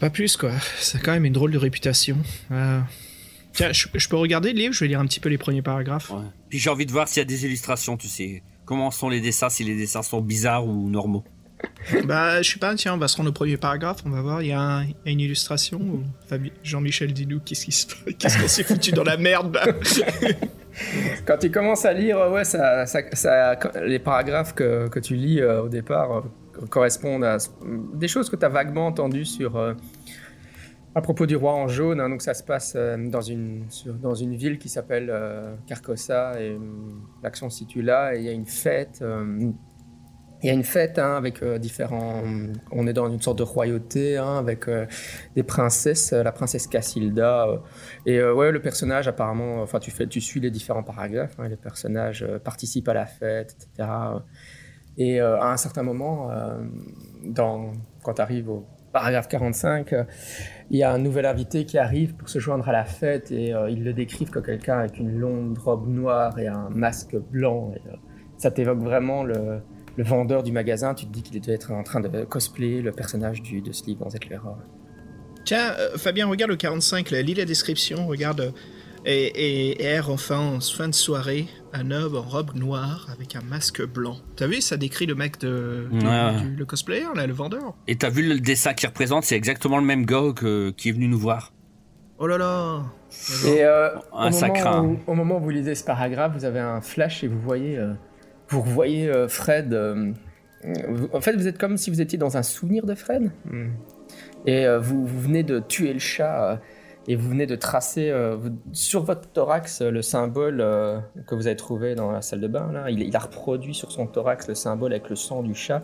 Pas plus, quoi. A quand même une drôle de réputation. Euh, Tiens, je, je peux regarder le livre? Je vais lire un petit peu les premiers paragraphes. ouais. Puis j'ai envie de voir s'il y a des illustrations, tu sais. Comment sont les dessins, si les dessins sont bizarres ou normaux. *laughs* Bah, je sais pas, tiens, on va se rendre au premier paragraphe, on va voir. Il y, a un- il y a une illustration. Jean-Michel Didou, qu'est-ce qui se passe? Qu'est-ce qu'on s'est foutu dans la merde là? *laughs* Quand tu commences à lire, ouais, ça, ça- ça- les paragraphes que, que tu lis euh, au départ euh, correspondent à des choses que tu as vaguement entendues sur, euh, à propos du roi en jaune. hein. donc ça se passe euh, dans, une, dans une ville qui s'appelle euh, Carcossa et euh, l'action se situe là et il y a une fête. il y a une fête hein, avec différents. On est dans une sorte de royauté hein, avec des princesses, la princesse Cassilda. et ouais, le personnage apparemment, enfin tu fais, tu suis les différents paragraphes. hein, les personnages participent à la fête, etc. Et à un certain moment, quand tu arrives au, paragraphe 45, euh, il y a un nouvel invité qui arrive pour se joindre à la fête et euh, ils le décrivent comme quelqu'un avec une longue robe noire et un masque blanc. Et, euh, ça t'évoque vraiment le, vendeur du magasin. Tu te dis qu'il doit être en train de cosplayer le personnage du, de livre dans cette l'erreur. Tiens, Fabien, regarde le 45, là, lis la description, regarde. Et, et, et R, enfin, en fin de soirée, un homme en robe noire avec un masque blanc. T'as vu, ça décrit le mec de, du- Ouais. du- le cosplayer, là, le vendeur. Et t'as vu le dessin qu'il représente, c'est exactement le même gars que, qui est venu nous voir. Oh là là Et euh, Ah, au, moment où, au moment où vous lisez ce paragraphe, vous avez un flash et vous voyez, euh, vous revoyez euh, Fred. euh, vous- en fait, vous êtes comme si vous étiez dans un souvenir de Fred. Hmm. Et euh, vous, vous venez de tuer le chat euh, et vous venez de tracer euh, sur votre thorax euh, le symbole euh, que vous avez trouvé dans la salle de bain. Là. Il, il a reproduit sur son thorax le symbole avec le sang du chat.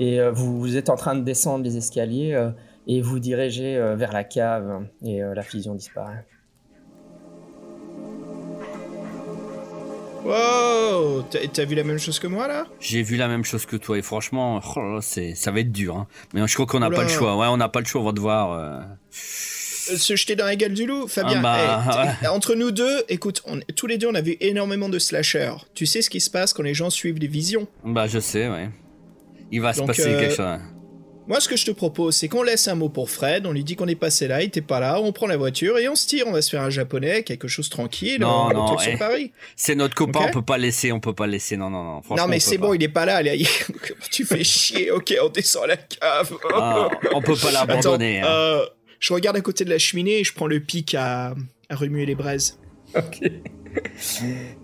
Et euh, vous, vous êtes en train de descendre les escaliers euh, et vous dirigez euh, vers la cave et euh, la fusion disparaît. Wow T'as t'as vu la même chose que moi, là? J'ai vu la même chose que toi et franchement, oh ça va être dur. Hein. Mais je crois qu'on n'a Oula. pas le choix. Ouais, on n'a pas le choix, on va devoir. Euh, Euh, Se jeter dans la gueule du loup Fabien, Ah bah, hey, t- entre nous deux, écoute, on- tous les deux, on a vu énormément de slashers. Tu sais ce qui se passe quand les gens suivent les visions? Bah, je sais, ouais. Il va se passer euh, quelque chose. Moi, ce que je te propose, c'est qu'on laisse un mot pour Fred, on lui dit qu'on est passé là, il était pas là, on prend la voiture et on se tire, on va se faire un japonais, quelque chose tranquille, Non, on non, retourne eh. sur Paris. C'est notre copain, ok. on peut pas laisser, on peut pas laisser. Non, non, non. Non, mais c'est bon, il est pas là, allez, *laughs* tu fais chier, ok, on descend à la cave. Ah, on peut pas l'abandonner. Hein. euh, je regarde à côté de la cheminée et je prends le pic à, à remuer les braises. Ok.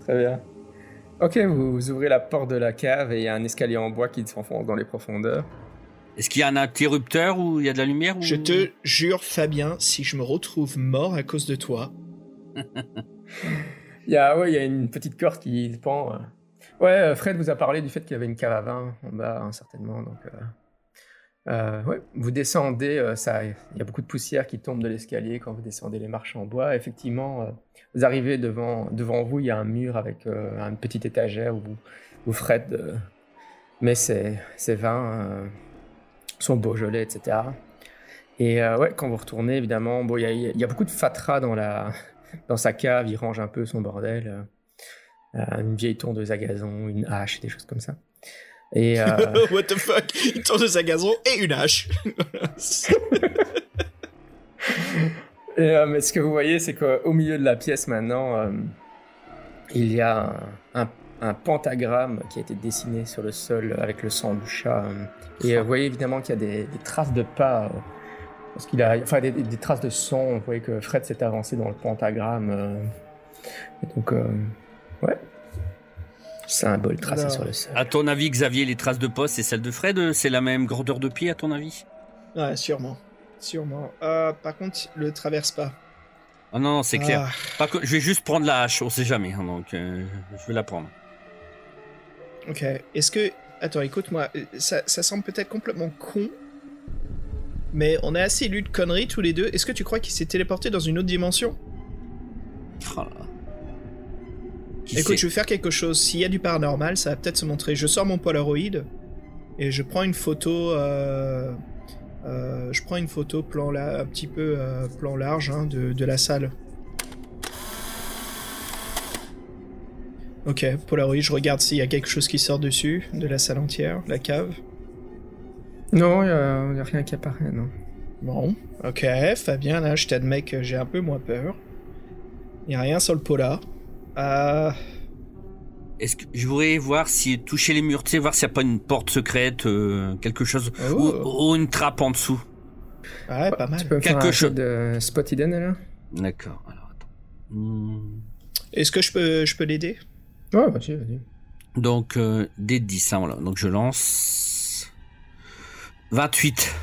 Très bien. Ok, vous, vous ouvrez la porte de la cave et il y a un escalier en bois qui s'enfonce dans les profondeurs. Est-ce qu'il y a un interrupteur ou il y a de la lumière ou... Je te jure, Fabien, si je me retrouve mort à cause de toi, *laughs* Il y a, ouais, il y a une petite corde qui pend. Ouais, euh, Fred vous a parlé du fait qu'il y avait une cave à vin en bas, hein, certainement. Donc, euh, euh, vous descendez, euh, il y a beaucoup de poussière qui tombe de l'escalier quand vous descendez les marches en bois. Effectivement, euh, vous arrivez devant, devant vous, il y a un mur avec une petite étagère où, Fred euh, met ses, ses vins, euh, son Beaujolais, etc. Et ouais, quand vous retournez, évidemment, bon, il y a, y a beaucoup de fatras dans la, dans sa cave, il range un peu son bordel. une vieille tondeuse à gazon, une hache, des choses comme ça. Et *laughs* euh, what the fuck, une tondeuse à gazon et une hache. *laughs* Et, euh, mais ce que vous voyez, c'est qu'au milieu de la pièce maintenant, euh, il y a un, un- un pentagramme qui a été dessiné sur le sol avec le sang du chat. et vous voyez évidemment qu'il y a des, des traces de pas. parce qu'il a, enfin, des, traces de sang. Vous voyez que Fred s'est avancé dans le pentagramme. et donc, euh, ouais. Symbole tracé Alors. sur le sol. À ton avis, Xavier, les traces de poste, c'est celle de Fred euh, C'est la même grandeur de pied, à ton avis? Ouais, sûrement. Sûrement. Euh, par contre, le traverse pas. Ah non, non, c'est clair. Ah, Par contre, je vais juste prendre la hache, on sait jamais, hein, donc euh, je vais la prendre. ok. Est-ce que. Attends, écoute-moi. Ça, ça semble peut-être complètement con. Mais on a assez lu de conneries tous les deux. Est-ce que tu crois qu'il s'est téléporté dans une autre dimension? Oh là là. Qui Écoute, sait je vais faire quelque chose. S'il y a du paranormal, ça va peut-être se montrer. Je sors mon Polaroid et je prends une photo. euh, euh, je prends une photo plan là, un petit peu euh, plan large hein, de, de la salle. Ok, Polaroid, je regarde s'il y a quelque chose qui sort dessus, de la salle entière, la cave. Non, il n'y a, rien qui apparaît, non. Bon, ok, Fabien, là, je t'admets que j'ai un peu moins peur. Il y a rien sur le polar. Euh, Est-ce que je voudrais voir si toucher les murs, tu sais, voir s'il n'y a pas une porte secrète, euh, quelque chose, Oh. ou, ou une trappe en dessous. ouais, pas mal. Tu peux faire Quelque un chose- de spot hidden, là D'accord, alors attends. Hmm. Est-ce que je peux, je peux l'aider? Ouais, vas-y, vas-y. Donc, euh, des 10, hein, voilà. Donc je lance. 28.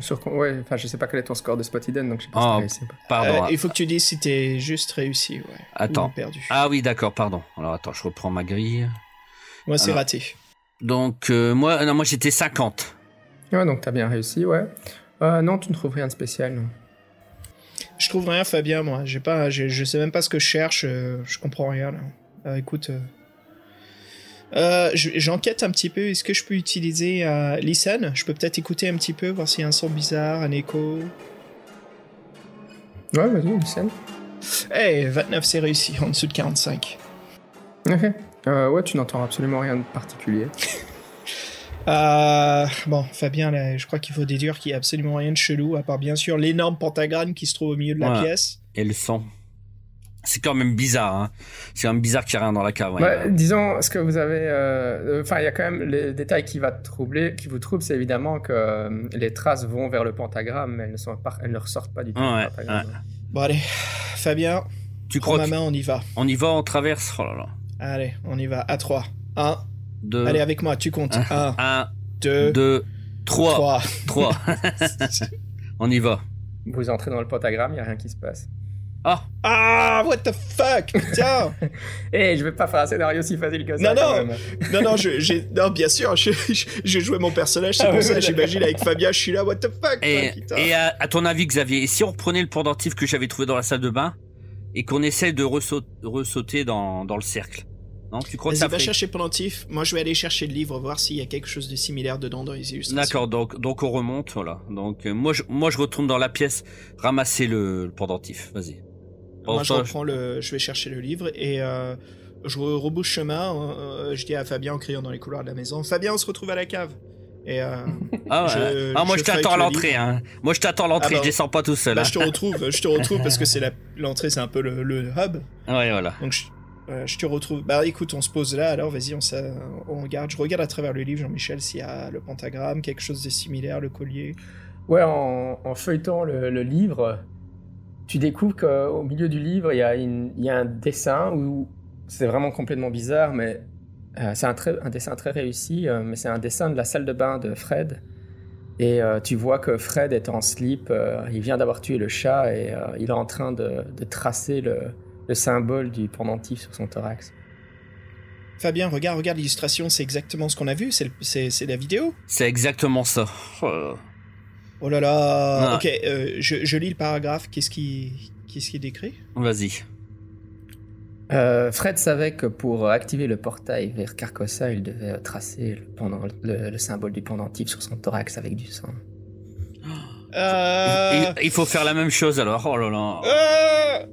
Sur, ouais, enfin, je sais pas quel est ton score de spot hidden, donc je sais pas Ah, si t'as réussi ou pas. Pardon. Euh, il faut que tu dises si t'es juste réussi, ouais. Attends. Ou perdu. Ah oui, d'accord, pardon. Alors attends, je reprends ma grille. Moi, c'est raté. Donc, euh, moi, non, moi j'étais 50. Ouais, donc t'as bien réussi, ouais. Euh, non, tu ne trouves rien de spécial, non. Je trouve rien, Fabien, moi. J'ai pas, je, je sais même pas ce que je cherche. euh, je comprends rien, là. Euh, écoute. Euh, je- J'enquête un petit peu. Est-ce que je peux utiliser euh, Listen? Je peux peut-être écouter un petit peu, voir s'il y a un son bizarre, un écho. Ouais, vas-y, Lucien. Hey, 29, c'est réussi, en dessous de 45. Ok. Euh, ouais, tu n'entends absolument rien de particulier. *laughs* Euh, bon, Fabien, là, je crois qu'il faut déduire qu'il n'y a absolument rien de chelou, à part bien sûr l'énorme pentagramme qui se trouve au milieu de la pièce. Et le sang. C'est quand même bizarre, hein. C'est quand même bizarre qu'il n'y a rien dans la cave. ouais. Ouais, disons, ce que vous avez. euh, Enfin, il y a quand même les détails qui, va te troubler, qui vous troublent, c'est évidemment que euh, les traces vont vers le pentagramme, mais elles ne, sont pas, elles ne ressortent pas du tout Ouais, du pentagramme. Bon, allez, Fabien, tu prends crois ma main, on y va. qu'on y va, on traverse Oh là là. Allez, on y va, à 3. 1, Deux, allez avec moi, tu comptes. 1, un, 2, deux, trois. 3. Trois. *laughs* *laughs* on y va. Vous entrez dans le pentagramme, il n'y a rien qui se passe. Ah, Ah, what the fuck? Tiens *laughs* Eh, je vais pas faire un scénario si facile que ça. Non, quand non. même. Non, non, je, non, bien sûr, je- je- j'ai joué mon personnage, c'est Ah pour oui, ça, j'imagine, avec Fabien, je suis là, what the fuck et, à, à ton avis, Xavier, et si on reprenait le pendentif que j'avais trouvé dans la salle de bain et qu'on essaie de ressaut- ressauter dans, dans le cercle Non, tu crois que ça va ferait chercher Pendentif. Moi, je vais aller chercher le livre, voir s'il y a quelque chose de similaire dedans dans les illustrations. D'accord, donc, donc on remonte, voilà. Donc euh, moi je, moi je retourne dans la pièce, ramasser le, le pendentif. Vas-y. Moi, je reprends le, je vais chercher le livre et euh, je re- rebouche chemin. euh, je dis à Fabien en criant dans les couloirs de la maison Fabien, on se retrouve à la cave. Et euh, Ah, ouais. je- ah moi je je t'attends à l'entrée, hein. Moi je t'attends à l'entrée, Ah bah, je descends pas tout seul. bah, hein. je te retrouve, je te retrouve parce que c'est la- *laughs* l'entrée, c'est un peu le, le hub. Ouais, voilà. Donc je, te retrouve. Bah écoute, on se pose là. Alors vas-y, on, regarde. Je regarde à travers le livre, Jean-Michel, s'il y a le pentagramme, quelque chose de similaire, le collier. Ouais, en, en feuilletant le, le livre, tu découvres qu'au milieu du livre, il y, a une- il y a un dessin où c'est vraiment complètement bizarre, mais euh, c'est un, dessin très réussi, euh, mais c'est un dessin de la salle de bain de Fred. Et euh, tu vois que Fred est en slip, euh, il vient d'avoir tué le chat et euh, il est en train de, de tracer le, le symbole du pendentif sur son thorax. Fabien, regarde, regarde l'illustration, c'est exactement ce qu'on a vu. C'est la vidéo? C'est exactement ça. Oh là là. Ah. Ok, euh, je, je lis le paragraphe. Qu'est-ce qui, qu'est-ce qui est décrit? Vas-y. Euh, Fred savait que pour activer le portail vers Carcossa, il devait tracer le, pendant- le- le symbole du pendentif sur son thorax avec du sang. Euh... Il, il faut faire la même chose alors. Oh là là. euh,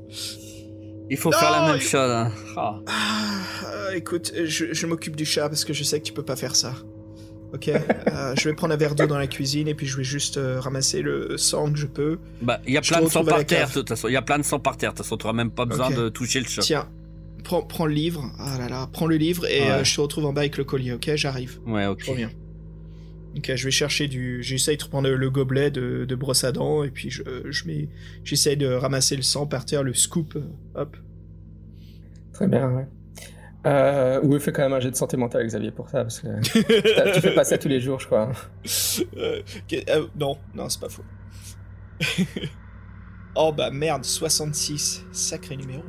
Il faut non, faire la même il- chose. hein. Ah. ah, écoute, je, je m'occupe du chat parce que je sais que tu peux pas faire ça. Ok, euh, je vais prendre un verre d'eau dans la cuisine et puis je vais juste euh, ramasser le sang que je peux. Bah, il y a plein de sang par terre, de toute façon. Il y a plein de sang par terre, de toute façon. Tu même pas besoin de toucher le chat. Tiens, prends, prends le livre. Ah là là, prends le livre et Ouais. euh, je te retrouve en bas avec le collier. Ok, j'arrive. Ouais, ok. Je reviens. Ok, je vais chercher du. J'essaye de prendre le gobelet de, de brosse à dents et puis je, je mets. J'essaye de ramasser le sang par terre, le scoop. Hop. Très bien, ouais. Euh, oui, fais quand même un jet de santé mentale, Xavier, pour ça, parce que *laughs* tu fais pas ça tous les jours, je crois. Euh, euh, non, non, c'est pas faux. *laughs* oh bah merde, 66. Sacré numéro.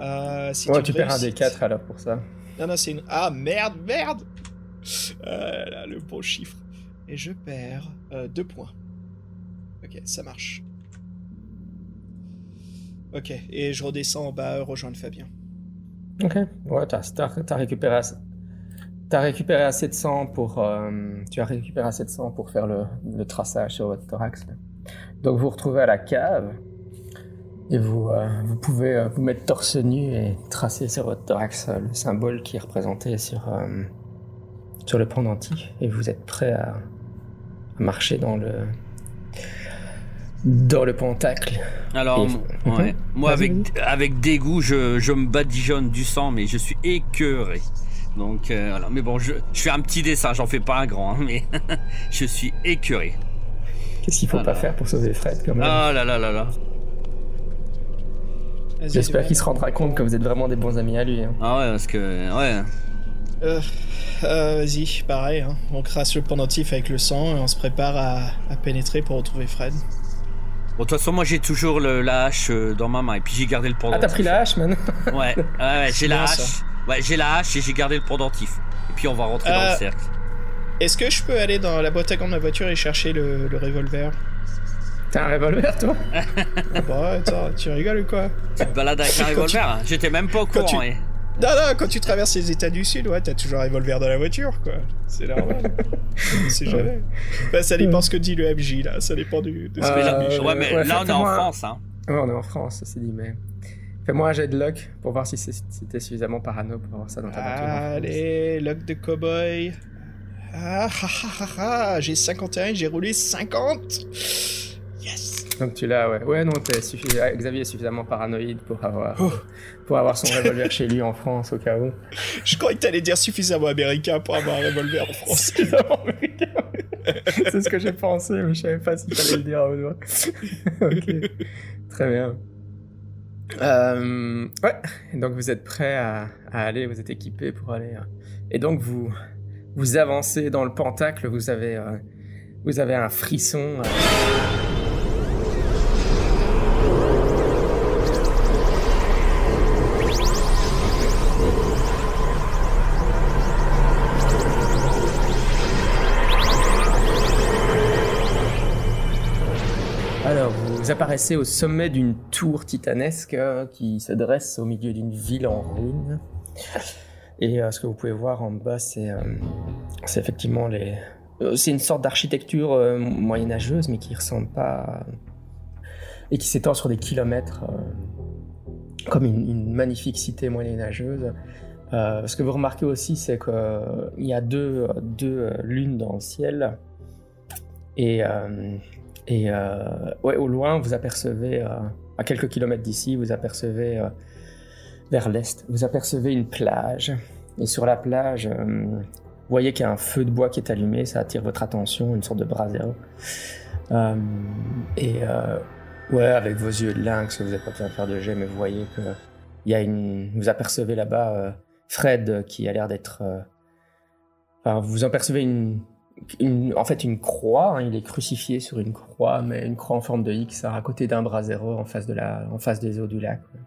Euh, si Ouais, tu tu perds un des 4 alors pour ça. Non, non, c'est une. Ah merde, merde Euh, là, Le bon chiffre. Et je perds euh, deux points. Ok, ça marche. Ok, et je redescends en bas, rejoindre Fabien. Ok, ouais, t'as- t'as récupéré, assez- de sang pour, euh, tu as récupéré assez de sang pour faire le, traçage sur votre thorax. Donc vous vous retrouvez à la cave et vous, euh, pouvez euh, vous mettre torse nu et tracer sur votre thorax le symbole qui est représenté sur, sur le pendentif et vous êtes prêt à marcher dans le dans le pentacle. Alors, Et- m- ouais. Mhm. moi, avec, avec dégoût, je, je me badigeonne du sang, mais je suis écœuré. Donc, euh, voilà. Mais bon, je, je fais un petit dessin, j'en fais pas un grand, hein, mais *laughs* je suis écœuré. Qu'est-ce qu'il faut pas faire pour sauver Fred quand même Ah là là là là. J'espère qu'il se rendra compte que vous êtes vraiment des bons amis à lui. hein. Ah ouais, parce que, ouais. Euh, euh, Vas-y, pareil, hein. on crasse le pendentif avec le sang et on se prépare à, à pénétrer pour retrouver Fred. Bon, de toute façon, moi, j'ai toujours le, la hache euh, dans ma main, et puis j'ai gardé le Ah, pendentif. t'as pris la hache, man Ouais, ouais, ouais, *laughs* j'ai la hache. ça. Ouais, j'ai la hache et j'ai gardé le pendentif. Et puis, on va rentrer dans Euh, le cercle. Est-ce que je peux aller dans la boîte à gants de ma voiture et chercher le, le revolver? T'as un revolver, toi? *laughs* Ah Bah attends, tu rigoles ou quoi? Tu te balades avec un *laughs* quand tu- revolver hein? J'étais même pas au quand courant. tu- hein. Non, non, quand tu traverses les États du Sud, ouais, t'as toujours un revolver dans la voiture, quoi. C'est normal. C'est jamais. Bah, ça dépend ce que dit le MJ, là. Ça dépend du, de ce que Euh, dit. ouais, mais ouais, là, on est en France, hein. Ouais, on est en France, c'est dit, mais. Fais-moi un jet de luck pour voir si t'es suffisamment parano pour avoir ça dans ta voiture. Allez, luck de cowboy. Ah, ah, ah, ah, ah, j'ai 51, j'ai roulé 50. Yes. Donc tu l'as, ouais. Ouais, non, suffi- ah, Xavier est suffisamment paranoïde pour avoir, Oh. pour avoir son revolver chez lui en France au cas où. Je croyais que t'allais dire suffisamment américain pour avoir un revolver en France. *laughs* C'est ce que j'ai pensé, mais je savais pas s'il fallait le dire à haute voix. ok, très bien. Euh, ouais, donc vous êtes prêt à, à aller, vous êtes équipé pour aller. euh, Et donc vous vous avancez dans le pentacle, vous avez euh, vous avez un frisson. Apparaissez au sommet d'une tour titanesque euh, qui se dresse au milieu d'une ville en ruine. Et euh, ce que vous pouvez voir en bas, c'est euh, effectivement les. c'est une sorte d'architecture moyenâgeuse, mais qui ressemble pas. et qui s'étend sur des kilomètres, comme une, une magnifique cité moyenâgeuse. Ce que vous remarquez aussi, c'est qu'il y a deux, deux lunes dans le ciel. Et. Et euh, ouais, au loin, vous apercevez, euh, à quelques kilomètres d'ici, vous apercevez euh, vers l'est, vous apercevez une plage. Et sur la plage, vous voyez qu'il y a un feu de bois qui est allumé, ça attire votre attention, une sorte de brasero. Et ouais, avec vos yeux de lynx, vous n'êtes pas besoin de faire de jet, mais vous voyez que y a une, vous apercevez là-bas Fred qui a l'air d'être, enfin, vous apercevez une, une- en fait une croix, hein, il est crucifié sur une croix, mais une croix en forme de X à côté d'un brasero en face, de la, en face des eaux du lac. ouais.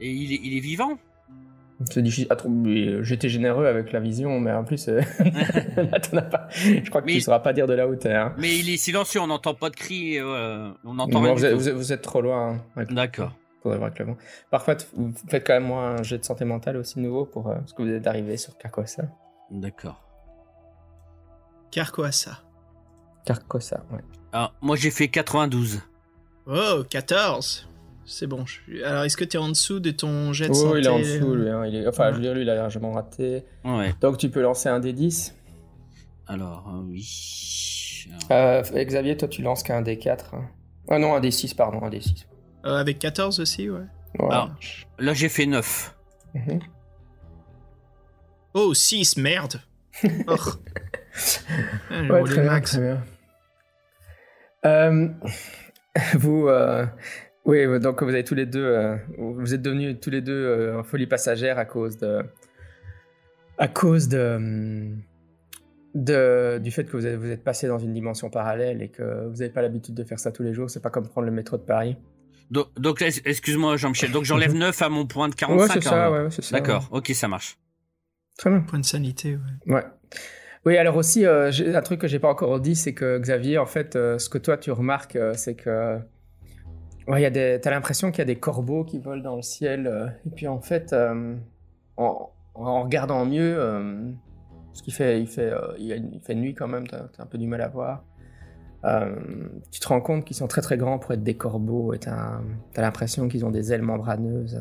Et il est, il est vivant? C'est difficile euh, J'étais généreux avec la vision, mais en plus, euh, là, t'en as pas. Je crois que Mais- tu ne sauras pas dire de la hauteur. Hein. Mais il est silencieux, on n'entend pas de cris, euh, on n'entend Non, rien vous, êtes, vous êtes- vous êtes trop loin. hein, D'accord. Faudrait voir le vent. Parfois, faites quand même moi un jet de santé mentale aussi nouveau pour euh, parce que vous êtes arrivé sur Carcossa. D'accord. Carcoassa. Carcossa, ouais. Alors, moi j'ai fait 92. Oh, 14. C'est bon. je Alors, est-ce que t'es en dessous de ton jet de Oh, santé il est en dessous, lui. hein, il est... Enfin, Ouais. je veux dire, lui, il a largement raté. Ouais. Donc, tu peux lancer un D10. Alors, euh, oui. Alors, Euh, Xavier, toi, tu lances qu'un D4. hein. Ah non, un D6, pardon, un D6. Euh, Avec 14 aussi, ouais. Voilà. Ah. Là j'ai fait 9. Mhm. Oh, 6, merde. *laughs* Oh. Ouais, très bien, max. très bien. Euh, *laughs* vous, euh, oui, donc vous avez tous les deux, euh, vous êtes devenus tous les deux euh, en folie passagère à cause de, à cause de, hum, de du fait que vous êtes, vous êtes passé dans une dimension parallèle et que vous n'avez pas l'habitude de faire ça tous les jours. C'est pas comme prendre le métro de Paris. Donc, excuse-moi Jean-Michel, donc j'enlève 9 à mon point de 45. ouais, c'est ça, hein. ouais, ça. D'accord, ok, ça marche. Très bien. Point de sanité, ouais. Ouais. Oui, alors aussi, euh, un truc que j'ai pas encore dit, c'est que Xavier, en fait, euh, ce que toi tu remarques, euh, c'est que y a t'as l'impression qu'il y a des corbeaux qui volent dans le ciel, et puis en fait, en, regardant mieux, parce qu'il fait, il fait, nuit quand même, t'as, t'as un peu du mal à voir. tu te rends compte qu'ils sont très très grands pour être des corbeaux, et t'as, t'as l'impression qu'ils ont des ailes membraneuses.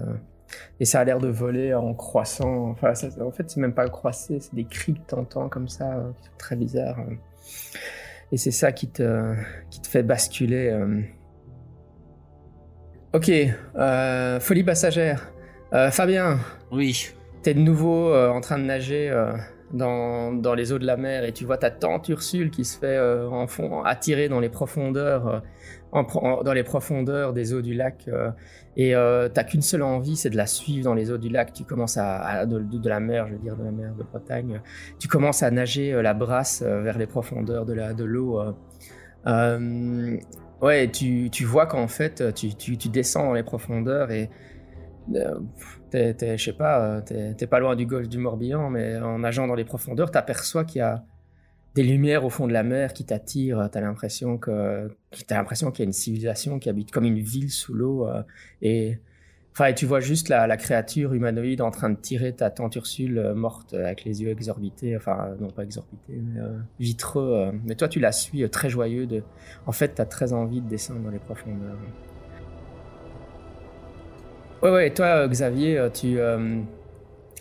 Et ça a l'air de voler en croissant. Enfin, ça- en fait, c'est même pas croissé, c'est des cris que t'entends comme ça, euh, qui sont très bizarres. euh. Et c'est ça qui te, qui te fait basculer. euh. Ok, folie passagère. Fabien, Oui. t'es de nouveau en train de nager dans, dans les eaux de la mer et tu vois ta tante Ursule qui se fait en fond, attirer dans les profondeurs, dans les profondeurs des eaux du lac. euh, et euh, t'as qu'une seule envie, c'est de la suivre dans les eaux du lac. Tu commences à, de, la mer, je veux dire de la mer de Bretagne. Tu commences à nager euh, la brasse vers les profondeurs de la de l'eau. ouais, tu, tu vois qu'en fait, tu, tu, tu descends dans les profondeurs et t'es, je sais pas, t'es pas loin du golfe du Morbihan, mais en nageant dans les profondeurs, t'aperçois qu'il y a des lumières au fond de la mer qui t'attirent. T'as l'impression que, t'as l'impression qu'il y a une civilisation qui habite comme une ville sous l'eau. euh, et Enfin, tu vois juste la, la créature humanoïde en train de tirer ta tante Ursule euh, morte euh, avec les yeux exorbités, enfin, non pas exorbités, mais vitreux. Mais toi, tu la suis très joyeux. De... En fait, tu as très envie de descendre dans les profondeurs. Ouais, ouais, toi, Xavier, tu,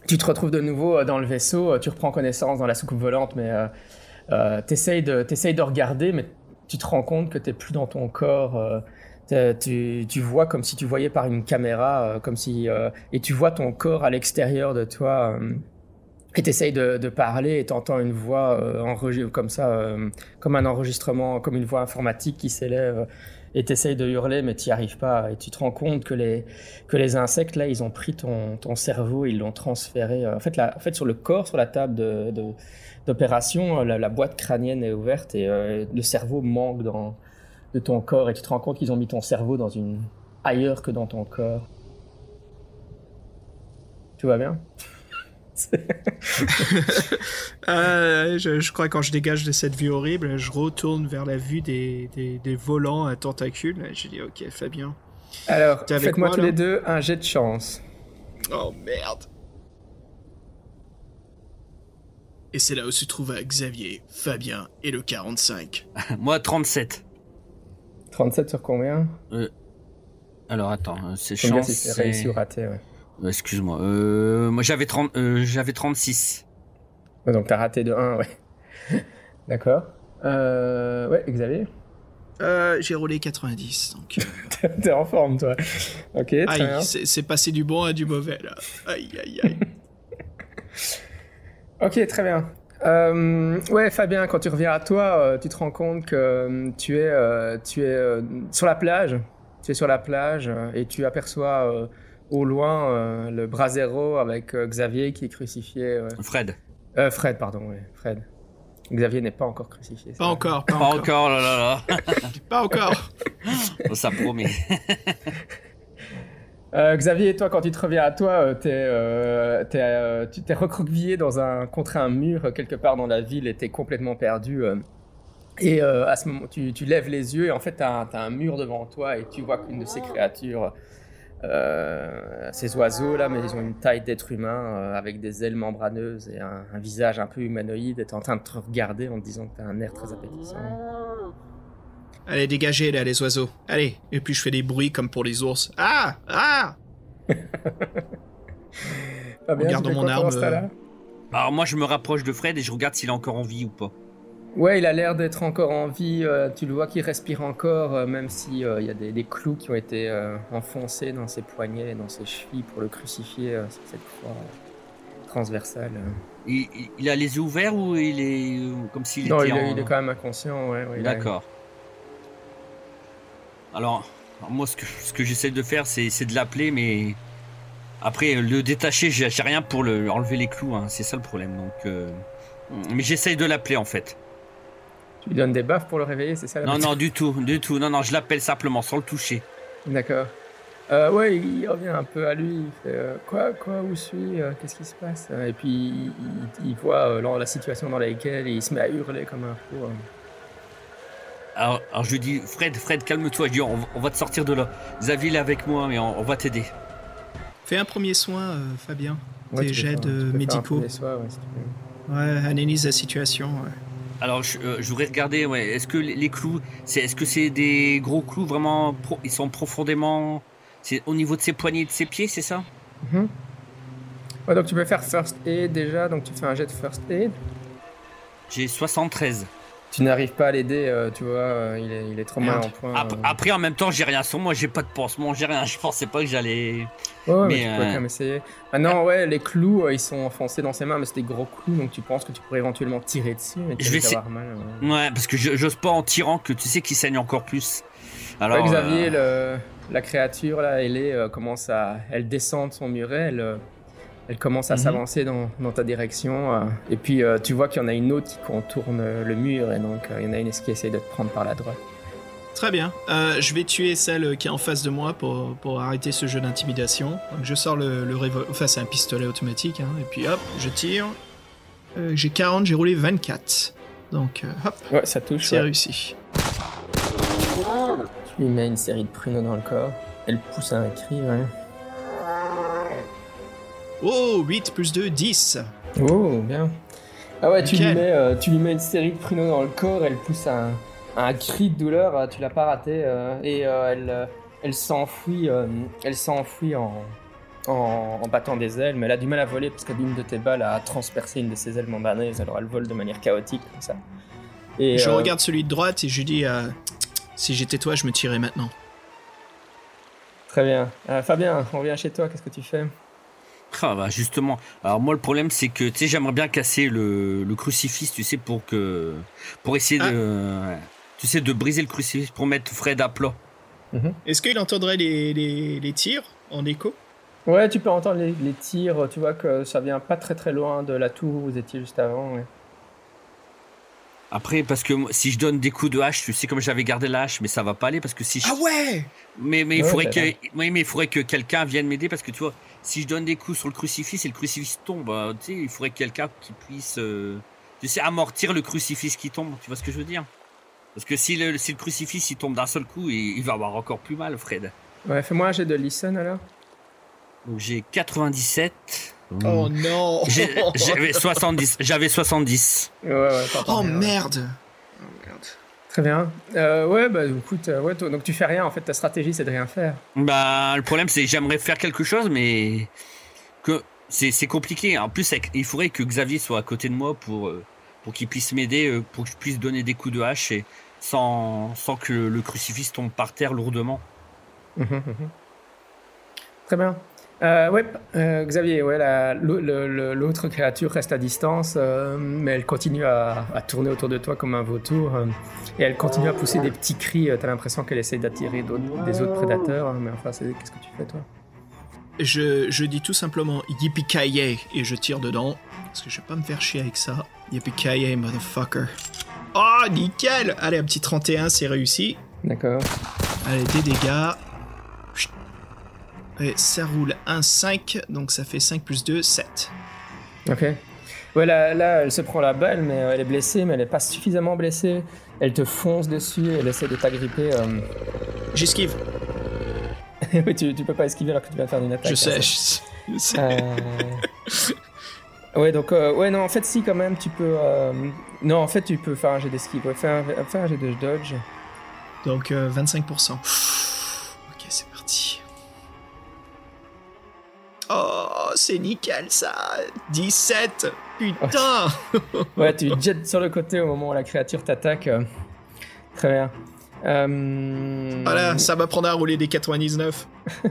tu te retrouves de nouveau dans le vaisseau, tu reprends connaissance dans la soucoupe volante, mais euh, t'essayes de, de regarder, mais tu te rends compte que t'es plus dans ton corps. euh, tu, tu vois comme si tu voyais par une caméra, euh, comme si euh, et tu vois ton corps à l'extérieur de toi. et t'essayes de, de parler et t'entends une voix comme ça, comme un enregistrement, comme une voix informatique qui s'élève. Et t'essayes de hurler, mais t'y arrives pas. Et tu te rends compte que les, que les insectes, là, ils ont pris ton, ton cerveau, ils l'ont transféré. euh, En fait, là, en fait, sur le corps, sur la table de, d'opération, euh, la, la boîte crânienne est ouverte et euh, le cerveau manque dans, de ton corps. Et tu te rends compte qu'ils ont mis ton cerveau dans une ailleurs que dans ton corps. Tout va bien? *laughs* Euh, je, je crois que quand je dégage de cette vue horrible, je retourne vers la vue des, des, des volants à tentacules. Je dis ok Fabien. Alors, faites-moi moi, tous les deux un jet de chance. Oh merde. Et c'est là où se trouve Xavier, Fabien et le 45. *laughs* Moi, 37. 37 sur combien? Alors, attends, euh, c'est chance. c'est- réussi ou raté ouais. Euh, Excuse-moi. Euh, moi, j'avais 30, euh, j'avais 36. Ouais, Donc t'as raté de 1, ouais. *laughs* D'accord. Euh, ouais, Xavier Euh, j'ai roulé 90, donc... *laughs* T'es en forme, toi. Ok, très Aïe, bien. c'est c'est passé du bon à du mauvais, là. Aïe, aïe, aïe. *laughs* Ok, très bien. Euh, ouais, Fabien, quand tu reviens à toi, euh, tu te rends compte que euh, tu es, euh, tu es euh, sur la plage. Tu es sur la plage euh, et tu aperçois euh, au loin euh, le brasero avec euh, Xavier qui est crucifié. euh, Fred. euh, Fred, pardon, ouais, Fred. Xavier n'est pas encore crucifié. Pas encore, pas Pas encore. encore, là, là, là. *laughs* Pas encore. Oh, ça promet. *laughs* Euh, Xavier, toi, quand tu te reviens à toi, euh, t'es, euh, t'es, euh, tu t'es recroquevillé dans un, contre un mur quelque part dans la ville et t'es complètement perdu. euh. et euh, à ce moment, tu, tu lèves les yeux et en fait, t'as, t'as un mur devant toi et tu vois qu'une de ces créatures, euh, ces oiseaux là, mais ils ont une taille d'être humain euh, avec des ailes membraneuses et un, un visage un peu humanoïde, est en train de te regarder en te disant que t'as un air très appétissant. Allez, dégagez, là, les oiseaux. Allez. Et puis je fais des bruits comme pour les ours. Ah Ah tu fais mon arme, Alors, moi, je me rapproche de Fred et je regarde s'il est encore en vie ou pas. Ouais, il a l'air d'être encore en vie. euh, tu le vois qu'il respire encore, euh, même si euh, y a des, des clous qui ont été euh, enfoncés dans ses poignets, et dans ses chevilles pour le crucifier sur cette croix transversale. Il, a les yeux ouverts ou il est comme s'il Non, était il, en... il est quand même inconscient. Ouais, ouais, a- D'accord. Alors, alors moi, ce que, ce que j'essaie de faire, c'est de l'appeler, mais après, le détacher, j'ai rien pour le, enlever les clous, hein, c'est ça le problème. Donc, Mais j'essaye de l'appeler en fait. Tu lui donnes des baffes pour le réveiller, c'est ça la Non, non, du tout, du tout. Non, non, je l'appelle simplement sans le toucher. D'accord. Euh, ouais, il revient un peu à lui. Il fait euh, Quoi Quoi Où suis euh, Qu'est-ce qui se passe Et puis il, il- il voit euh, la- situation dans laquelle il se met à hurler comme un fou. euh. Alors, alors je lui dis, Fred, Fred, calme-toi. Je dis, on, on va te sortir de là. Xavier il est avec moi, mais on, on va t'aider. Fais un premier soin, euh, Fabien. Ouais, peux jets médicaux. premier soin, ouais, si. Ouais, analyse la situation. ouais. Alors, je, euh, je voudrais regarder, ouais, est-ce que les, les clous, c'est, est-ce que c'est des gros clous vraiment, pro- ils sont profondément, c'est au niveau de ses poignets et de ses pieds, c'est ça? Mhm. Ouais, donc tu peux faire first aid déjà, donc tu fais un jet de first aid. J'ai 73. Tu n'arrives pas à l'aider, euh, tu vois, euh, il, est, il est trop mal en point. Euh. Après, en même temps, j'ai rien sur moi, j'ai pas de pansement, j'ai rien. *laughs* Je pensais pas que j'allais. Ouais, mais, mais, tu quand même essayer. Maintenant, ouais, les clous, ils sont enfoncés dans ses mains, mais c'est des gros clous, donc tu penses que tu pourrais éventuellement tirer dessus, mais tu Je vais d'avoir mal. ouais. Ouais, parce que j'ose pas en tirant que tu sais qu'il saigne encore plus. Alors, Ouais, Xavier, le- la créature, là, elle est, commence à, elle descend de son muret, elle, elle commence à Mhm. s'avancer dans, dans ta direction, euh, et puis euh, tu vois qu'il y en a une autre qui contourne euh, le mur, et donc euh, il y en a une qui essaie de te prendre par la droite. Très bien. Je vais tuer celle qui est en face de moi pour, pour arrêter ce jeu d'intimidation. Je sors le, le revolver. Enfin, c'est un pistolet automatique. hein, et puis hop, je tire. J'ai 40, j'ai roulé 24. Donc hop, Ouais, ça touche. c'est ouais. réussi. Tu lui mets une série de pruneaux dans le corps. Elle pousse un cri, ouais. Oh, 8 plus 2, 10. Oh, bien. Ah ouais, tu lui, mets, euh, tu lui mets une série de pruneaux dans le corps, elle pousse un, un cri de douleur, euh, tu l'as pas raté, euh, et euh, elle, elle s'enfuit elle s'enfuit en, en, en battant des ailes, mais elle a du mal à voler parce que l'une de tes balles a transpercé une de ses ailes membranées, alors elle vole de manière chaotique comme ça. Et, Je regarde celui de droite et je dis euh, si j'étais toi, je me tirais maintenant. Très bien. Fabien, on revient chez toi, qu'est-ce que tu fais? Bah justement. Alors moi le problème c'est que tu sais j'aimerais bien casser le, le crucifix, tu sais pour que pour essayer Ah. de tu sais de briser le crucifix pour mettre Fred à plat. Est-ce qu'il entendrait les, les, les tirs en écho? Ouais, tu peux entendre les, les tirs, tu vois que ça vient pas très très loin de la tour où vous étiez juste avant. ouais. Après parce que si je donne des coups de hache, tu sais comme j'avais gardé la hache mais ça va pas aller parce que si je... Ah ouais mais mais il Ouais, faudrait que oui, mais il faudrait que quelqu'un vienne m'aider parce que tu vois si je donne des coups sur le crucifix et le crucifix tombe, euh, tu sais il faudrait quelqu'un qui puisse euh, tu sais amortir le crucifix qui tombe, tu vois ce que je veux dire? Parce que si le, si le crucifix il tombe d'un seul coup, il, il va avoir encore plus mal Fred. Ouais, fais-moi un jet de listen alors. Donc j'ai 97. Oh non J'ai- J'avais 70. J'avais 70. Ouais, ouais, t'entends Oh merde Très bien. Euh, ouais, bah écoute, euh, ouais, donc tu fais rien en fait, ta stratégie c'est de rien faire. Bah, le problème, c'est que j'aimerais faire quelque chose, mais que c'est c'est compliqué. En plus, il faudrait que Xavier soit à côté de moi pour, euh, pour qu'il puisse m'aider, pour que je puisse donner des coups de hache et sans, sans que le, crucifix tombe par terre lourdement. Mhm, mhm. Très bien. Euh, ouais, euh, Xavier, ouais, la- l'autre créature reste à distance, euh, mais elle continue à, à tourner autour de toi comme un vautour, euh, et elle continue à pousser des petits cris. euh, T'as l'impression qu'elle essaye d'attirer des autres prédateurs, hein, mais enfin, qu'est-ce que tu fais toi? Je, je dis tout simplement yippee et je tire dedans. Parce que je vais pas me faire chier avec ça. Yippee motherfucker. Oh, nickel Allez, un petit 31, c'est réussi. D'accord. Allez, des dégâts. Et ça roule 1, 5, donc ça fait 5 plus 2, 7. Ok. Ouais, là, là, elle se prend la balle, mais euh, elle est blessée, mais elle n'est pas suffisamment blessée. Elle te fonce dessus, elle essaie de t'agripper. euh. *laughs* J'esquive. *laughs* oui, tu, tu peux pas esquiver alors que tu vas faire une attaque. Je sais, je sais. Euh, Ouais, donc, euh, ouais, non, en fait, si, quand même, tu peux. Non, en fait, tu peux faire un jet d'esquive. Ouais, fais un, fais un jet de dodge. Donc euh, 25%. Oh, c'est nickel ça 17 Putain Ouais, tu te jettes sur le côté au moment où la créature t'attaque. euh, Très bien. Euh, Voilà, ça m'apprendra à rouler des 99. *laughs*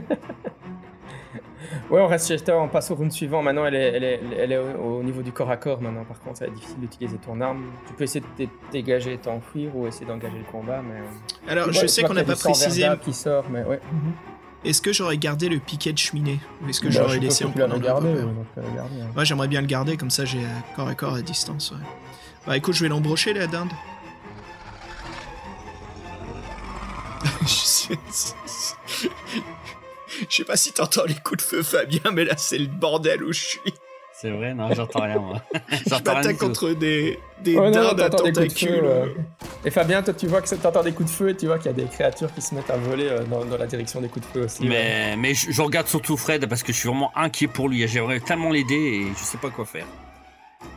Ouais, on reste chez toi, on passe au round suivant. Maintenant, elle est, elle est, elle est au, au niveau du corps à corps. Maintenant, par contre, ça va être difficile d'utiliser ton arme. Tu peux essayer de dégager et t'enfuir ou essayer d'engager le combat, mais. euh, Alors, je sais qu'on n'a pas précisé. qui sort, mais ouais. Est-ce que j'aurais gardé le piquet de cheminée Ou est-ce que Bah, j'aurais laissé en le gardé. revolver ouais, j'aimerais bien le garder, comme ça j'ai euh, corps à corps à distance. Ouais. Bah écoute, je vais l'embrocher la dinde. *laughs* Je sais pas si t'entends les coups de feu, Fabien, mais là c'est le bordel où je suis. C'est vrai, non, j'entends rien, moi. *laughs* Je j'entends rien tout. contre des, des Ouais, non, dindes à des tentacules. feu. ouais. Et Fabien, toi, tu vois que t'entends des coups de feu et tu vois qu'il y a des créatures qui se mettent à voler euh, dans, dans la direction des coups de feu aussi. ouais. Mais, mais je, je regarde surtout Fred parce que je suis vraiment inquiet pour lui. J'aimerais tellement l'aider et je sais pas quoi faire.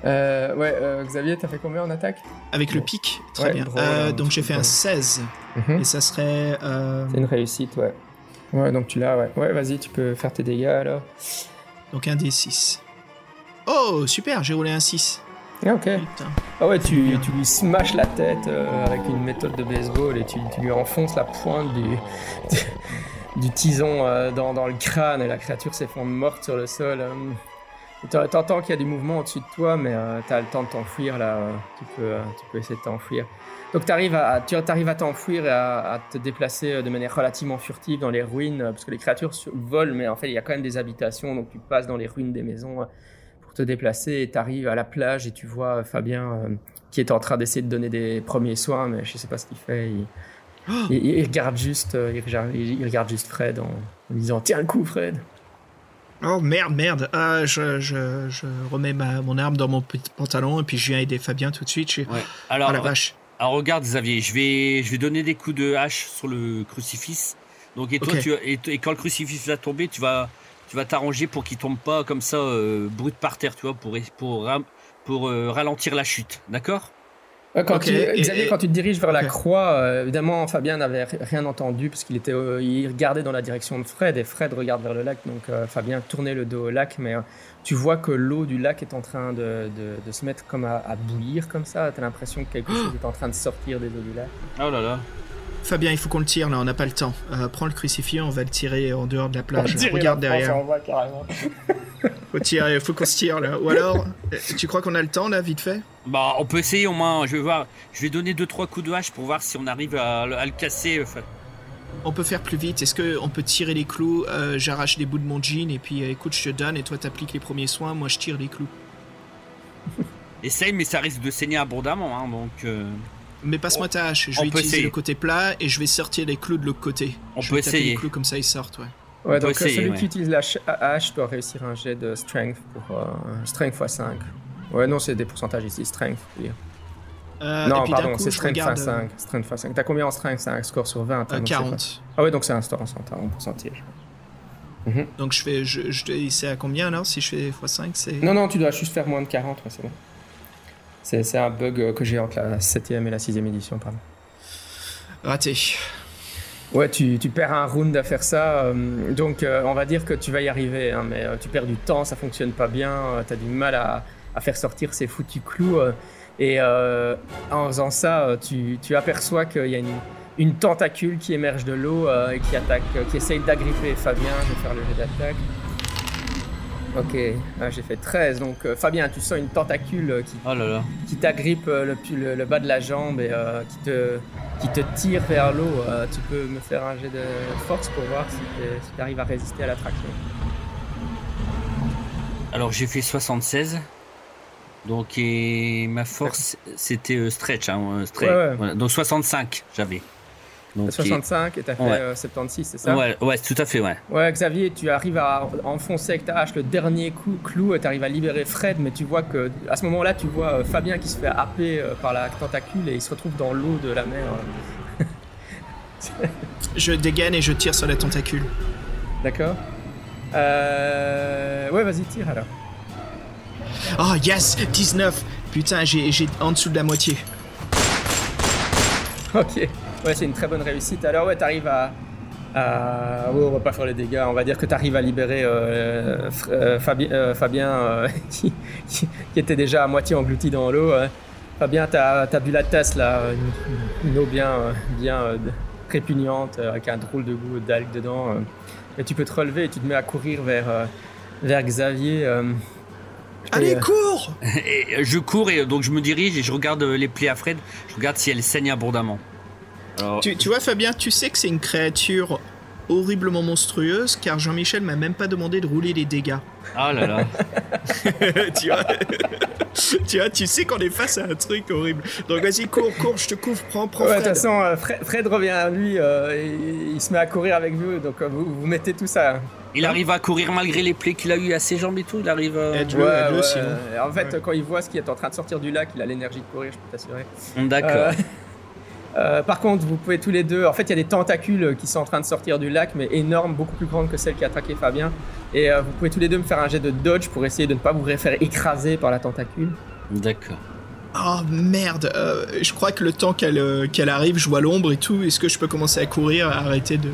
Euh, ouais, euh, Xavier, t'as fait combien en attaque? Avec le pic, très Ouais, bien. drôle, Euh, donc j'ai fait un drôle. 16. Mhm. Et ça serait. euh, C'est une réussite, ouais. Ouais, donc tu l'as, ouais. Ouais, vas-y, tu peux faire tes dégâts alors. donc un D6. Oh, super, j'ai roulé un 6. Ah, ok. Putain. Ah ouais, tu, tu lui smashes la tête euh, avec une méthode de baseball et tu, tu lui enfonces la pointe du, du tison euh, dans, dans le crâne et la créature s'effondre morte sur le sol. euh. T'entends qu'il y a du mouvement au-dessus de toi, mais euh, t'as le temps de t'enfuir là. Tu peux, tu peux essayer de t'enfuir. Donc t'arrives à, tu arrives à t'enfuir et à, à te déplacer de manière relativement furtive dans les ruines, parce que les créatures volent, mais en fait il y a quand même des habitations, donc tu passes dans les ruines des maisons te déplacer et t'arrives à la plage et tu vois euh, Fabien euh, qui est en train d'essayer de donner des premiers soins, mais je sais pas ce qu'il fait. Il, Oh il- il regarde juste, euh, il regarde, il regarde juste Fred en, en disant tiens le coup Fred. Oh merde, merde. Ah, je, je, je remets ma, mon arme dans mon petit pantalon et puis je viens aider Fabien tout de suite. Je suis... Ouais. Oh Alors, la vache. alors regarde Xavier, je vais, je vais donner des coups de hache sur le crucifix. Donc et toi, tu, et, et quand le crucifix va tomber, tu vas tu vas t'arranger pour qu'il tombe pas comme ça euh, brut par terre, tu vois, pour pour pour euh, ralentir la chute, d'accord? Quand, tu, Xavier, et- quand tu te diriges vers la croix, euh, évidemment, Fabien n'avait ri- rien entendu parce qu'il était, euh, il regardait dans la direction de Fred et Fred regarde vers le lac. Donc euh, Fabien tournait le dos au lac, mais euh, tu vois que l'eau du lac est en train de, de- de se mettre comme à, à bouillir comme ça. T'as l'impression que quelque *gasps* chose est en train de sortir des eaux du lac. Oh là là. Fabien, il faut qu'on le tire là, on n'a pas le temps. Euh, prends le crucifix, on va le tirer en dehors de la plage. Regarde derrière. *laughs* Faut tirer, faut qu'on se tire là. Ou alors, euh, tu crois qu'on a le temps là, vite fait? Bah, on peut essayer au moins. Je vais voir. Je vais donner deux trois coups de hache pour voir si on arrive à, le- à le casser. euh. On peut faire plus vite. Est-ce que on peut tirer les clous Euh, J'arrache des bouts de mon jean et puis euh, écoute, je te donne et toi t'appliques les premiers soins. Moi, je tire les clous. Essaye, mais ça risque de saigner abondamment, hein, donc. Euh, Mais passe-moi ta hache. Je vais utiliser le côté plat et je vais sortir les clous de l'autre côté. On je peut vais taper essayer. les clous comme ça ils sortent. Ouais. Ouais, donc euh, essayer, celui ouais. qui utilise la ch- hache doit réussir un jet de strength pour euh, strength x 5. Ouais, non, c'est des pourcentages ici, strength. dire. Euh, non, pardon, c'est strength regarde, x 5. Strength x 5. T'as combien en strength? C'est un score sur 20. euh, hein, c'est 40. pas- Ah ouais, donc c'est un score en centaure, en pourcentage. Donc je fais, je, je c'est à combien alors si je fais x5 c'est Non, non, tu dois juste faire moins de 40, ouais, c'est bon. C'est un bug euh, que j'ai entre la 7ème et la 6ème édition, pardon. raté. Ouais, tu, tu perds un round à faire ça, euh, donc euh, on va dire que tu vas y arriver, hein, mais euh, tu perds du temps, ça fonctionne pas bien, euh, t'as du mal à, à faire sortir ces foutus clous, et en faisant ça, tu, tu aperçois qu'il y a une, une tentacule qui émerge de l'eau et qui attaque, qui essaye d'agripper Fabien, je vais faire le jet d'attaque. Ok, ah, j'ai fait 13, donc euh, Fabien, tu sens une tentacule euh, qui Oh là là. qui t'agrippe euh, le, pu- le, le bas de la jambe et qui, te, qui te tire vers l'eau. Tu peux me faire un jet de force pour voir si tu arrives à résister à l'attraction. Alors j'ai fait 76. Donc et ma force c'était stretch, hein, stretch. Ouais, ouais. Voilà. Donc 65 j'avais. Donc, T'as 65 et t'as fait Ouais. euh, 76, c'est ça Ouais, ouais, tout à fait, ouais. Ouais, Xavier, tu arrives à enfoncer avec ta hache le dernier coup, clou et tu arrives à libérer Fred, mais tu vois que à ce moment-là, tu vois euh, Fabien qui se fait happer euh, par la tentacule et il se retrouve dans l'eau de la mer. *laughs* Je dégaine et je tire sur la tentacule. D'accord euh... Ouais, vas-y, tire alors. Oh yes 19 Putain, j'ai j'ai en dessous de la moitié. Ok, ouais, c'est une très bonne réussite. Alors, ouais, t'arrives à. à... ouais, on va pas faire les dégâts, on va dire que t'arrives à libérer euh, euh, Fabi- euh, Fabien euh, *laughs* qui, qui- qui était déjà à moitié englouti dans l'eau. Fabien, t'as as bu la tasse là, une, une eau bien, bien euh, répugnante, avec un drôle de goût d'algues dedans. et tu peux te relever et tu te mets à courir vers, vers Xavier. euh. Allez, euh, cours *laughs* Et je cours et donc je me dirige et je regarde les plaies à Fred. Je regarde si elles saignent abondamment. Alors, tu, tu vois, Fabien, tu sais que c'est une créature horriblement monstrueuse car Jean-Michel m'a même pas demandé de rouler les dégâts. ah là là. *laughs* tu vois Tu vois, tu sais qu'on est face à un truc horrible. Donc vas-y, cours, cours, je te couvre, prends, prends Ouais, de toute Fred. façon, euh, Fred, Fred revient à lui, euh, et il se met à courir avec vous, donc euh, vous, vous mettez tout ça. hein. Il arrive à courir malgré les plaies qu'il a eu à ses jambes et tout. Il arrive. à- Aide-le, aide-le, sinon. euh, En fait, quand il voit ce qui est en train de sortir du lac, il a l'énergie de courir, je peux t'assurer. D'accord. Euh, euh, par contre, vous pouvez tous les deux. En fait, il y a des tentacules qui sont en train de sortir du lac, mais énormes, beaucoup plus grandes que celles qui attaquaient Fabien. Et euh, vous pouvez tous les deux me faire un jet de dodge pour essayer de ne pas vous faire écraser par la tentacule. D'accord. Oh merde, euh, je crois que le temps qu'elle euh, qu'elle arrive, je vois l'ombre et tout. Est-ce que je peux commencer à courir, à arrêter de.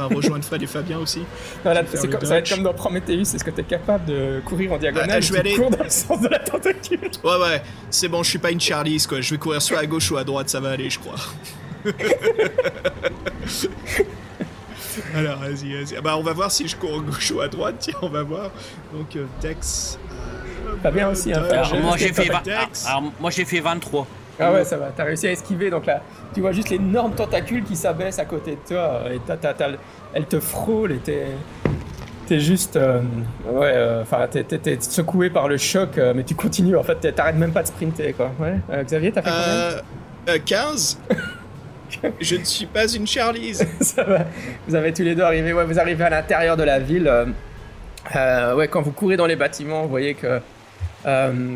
Enfin, rejoindre Fred et Fabien aussi Voilà, c'est comme- ça va être comme dans Prometheus, est-ce que tu es capable de courir en diagonale Ah, je vais aller- cours dans le sens de la tentacule Ouais, ouais, c'est bon, je suis pas une Charlize quoi. Je vais courir soit à gauche ou à droite, ça va aller, je crois. *laughs* Alors, vas-y, vas-y. Ah Bah, on va voir si je cours à gauche ou à droite. Tiens, on va voir. Donc, euh, Dex. euh, Fabien aussi, hein. Alors, moi j'ai fait, Dex. vingt- alors, moi j'ai fait 23. Ah ouais, ça va, t'as réussi à esquiver, donc là, tu vois juste l'énorme tentacule qui s'abaisse à côté de toi, et t'as- t'as- t'as- elle te frôle, et t'es... T'es juste... euh, ouais, euh, enfin, t'es, secoué par le choc, euh, mais tu continues, en fait, t'es- t'arrêtes même pas de sprinter, quoi. Ouais, Euh, Xavier, t'as fait combien Euh, euh, 15 *laughs* Je ne suis pas une Charlize. *laughs* Ça va. Vous avez tous les deux arrivé, ouais, vous arrivez à l'intérieur de la ville. euh, euh, ouais, quand vous courez dans les bâtiments, vous voyez que euh,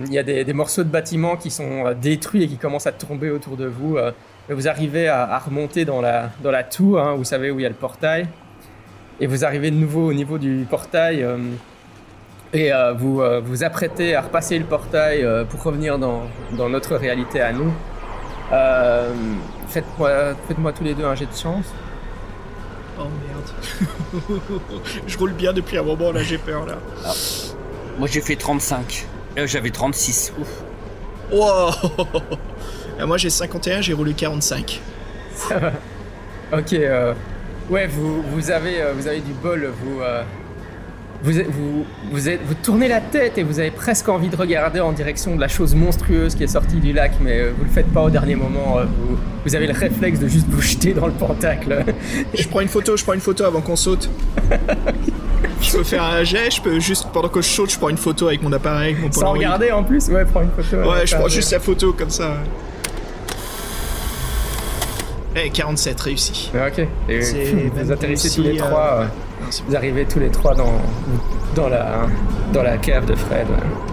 il y a des, des morceaux de bâtiments qui sont euh, détruits et qui commencent à tomber autour de vous. euh, et vous arrivez à, à remonter dans la, dans la tour, hein, vous savez où il y a le portail. et vous arrivez de nouveau au niveau du portail. euh, et euh, vous euh, vous apprêtez à repasser le portail euh, pour revenir dans, dans notre réalité à nous. Euh, Faites-moi faites tous les deux un jet de chance. Oh merde. *laughs* je roule bien depuis un moment, là j'ai peur là. Moi j'ai fait 35. Euh, J'avais 36. Ouf. Wow *laughs* Moi j'ai 51, j'ai roulé 45. Ça va. Ok. euh, ouais, vous, vous, avez, euh, vous avez du bol. Vous, euh, vous, vous, vous, êtes- vous tournez la tête et vous avez presque envie de regarder en direction de la chose monstrueuse qui est sortie du lac, mais vous le faites pas au dernier moment. vous, vous avez le réflexe de juste vous jeter dans le pentacle. Je prends une photo, je prends une photo avant qu'on saute. *laughs* je peux faire un jet, je peux juste pendant que je saute, je prends une photo avec mon appareil, mon Sans regarder en plus. Ouais, prends une photo. Ouais, je euh, prends juste la photo comme ça. Eh, 47 réussi. Ouais, Ok. Et vous atterrissez tous les euh, trois. euh, Non, Vous arrivez tous les trois dans, dans, la, dans la cave de Fred. ouais.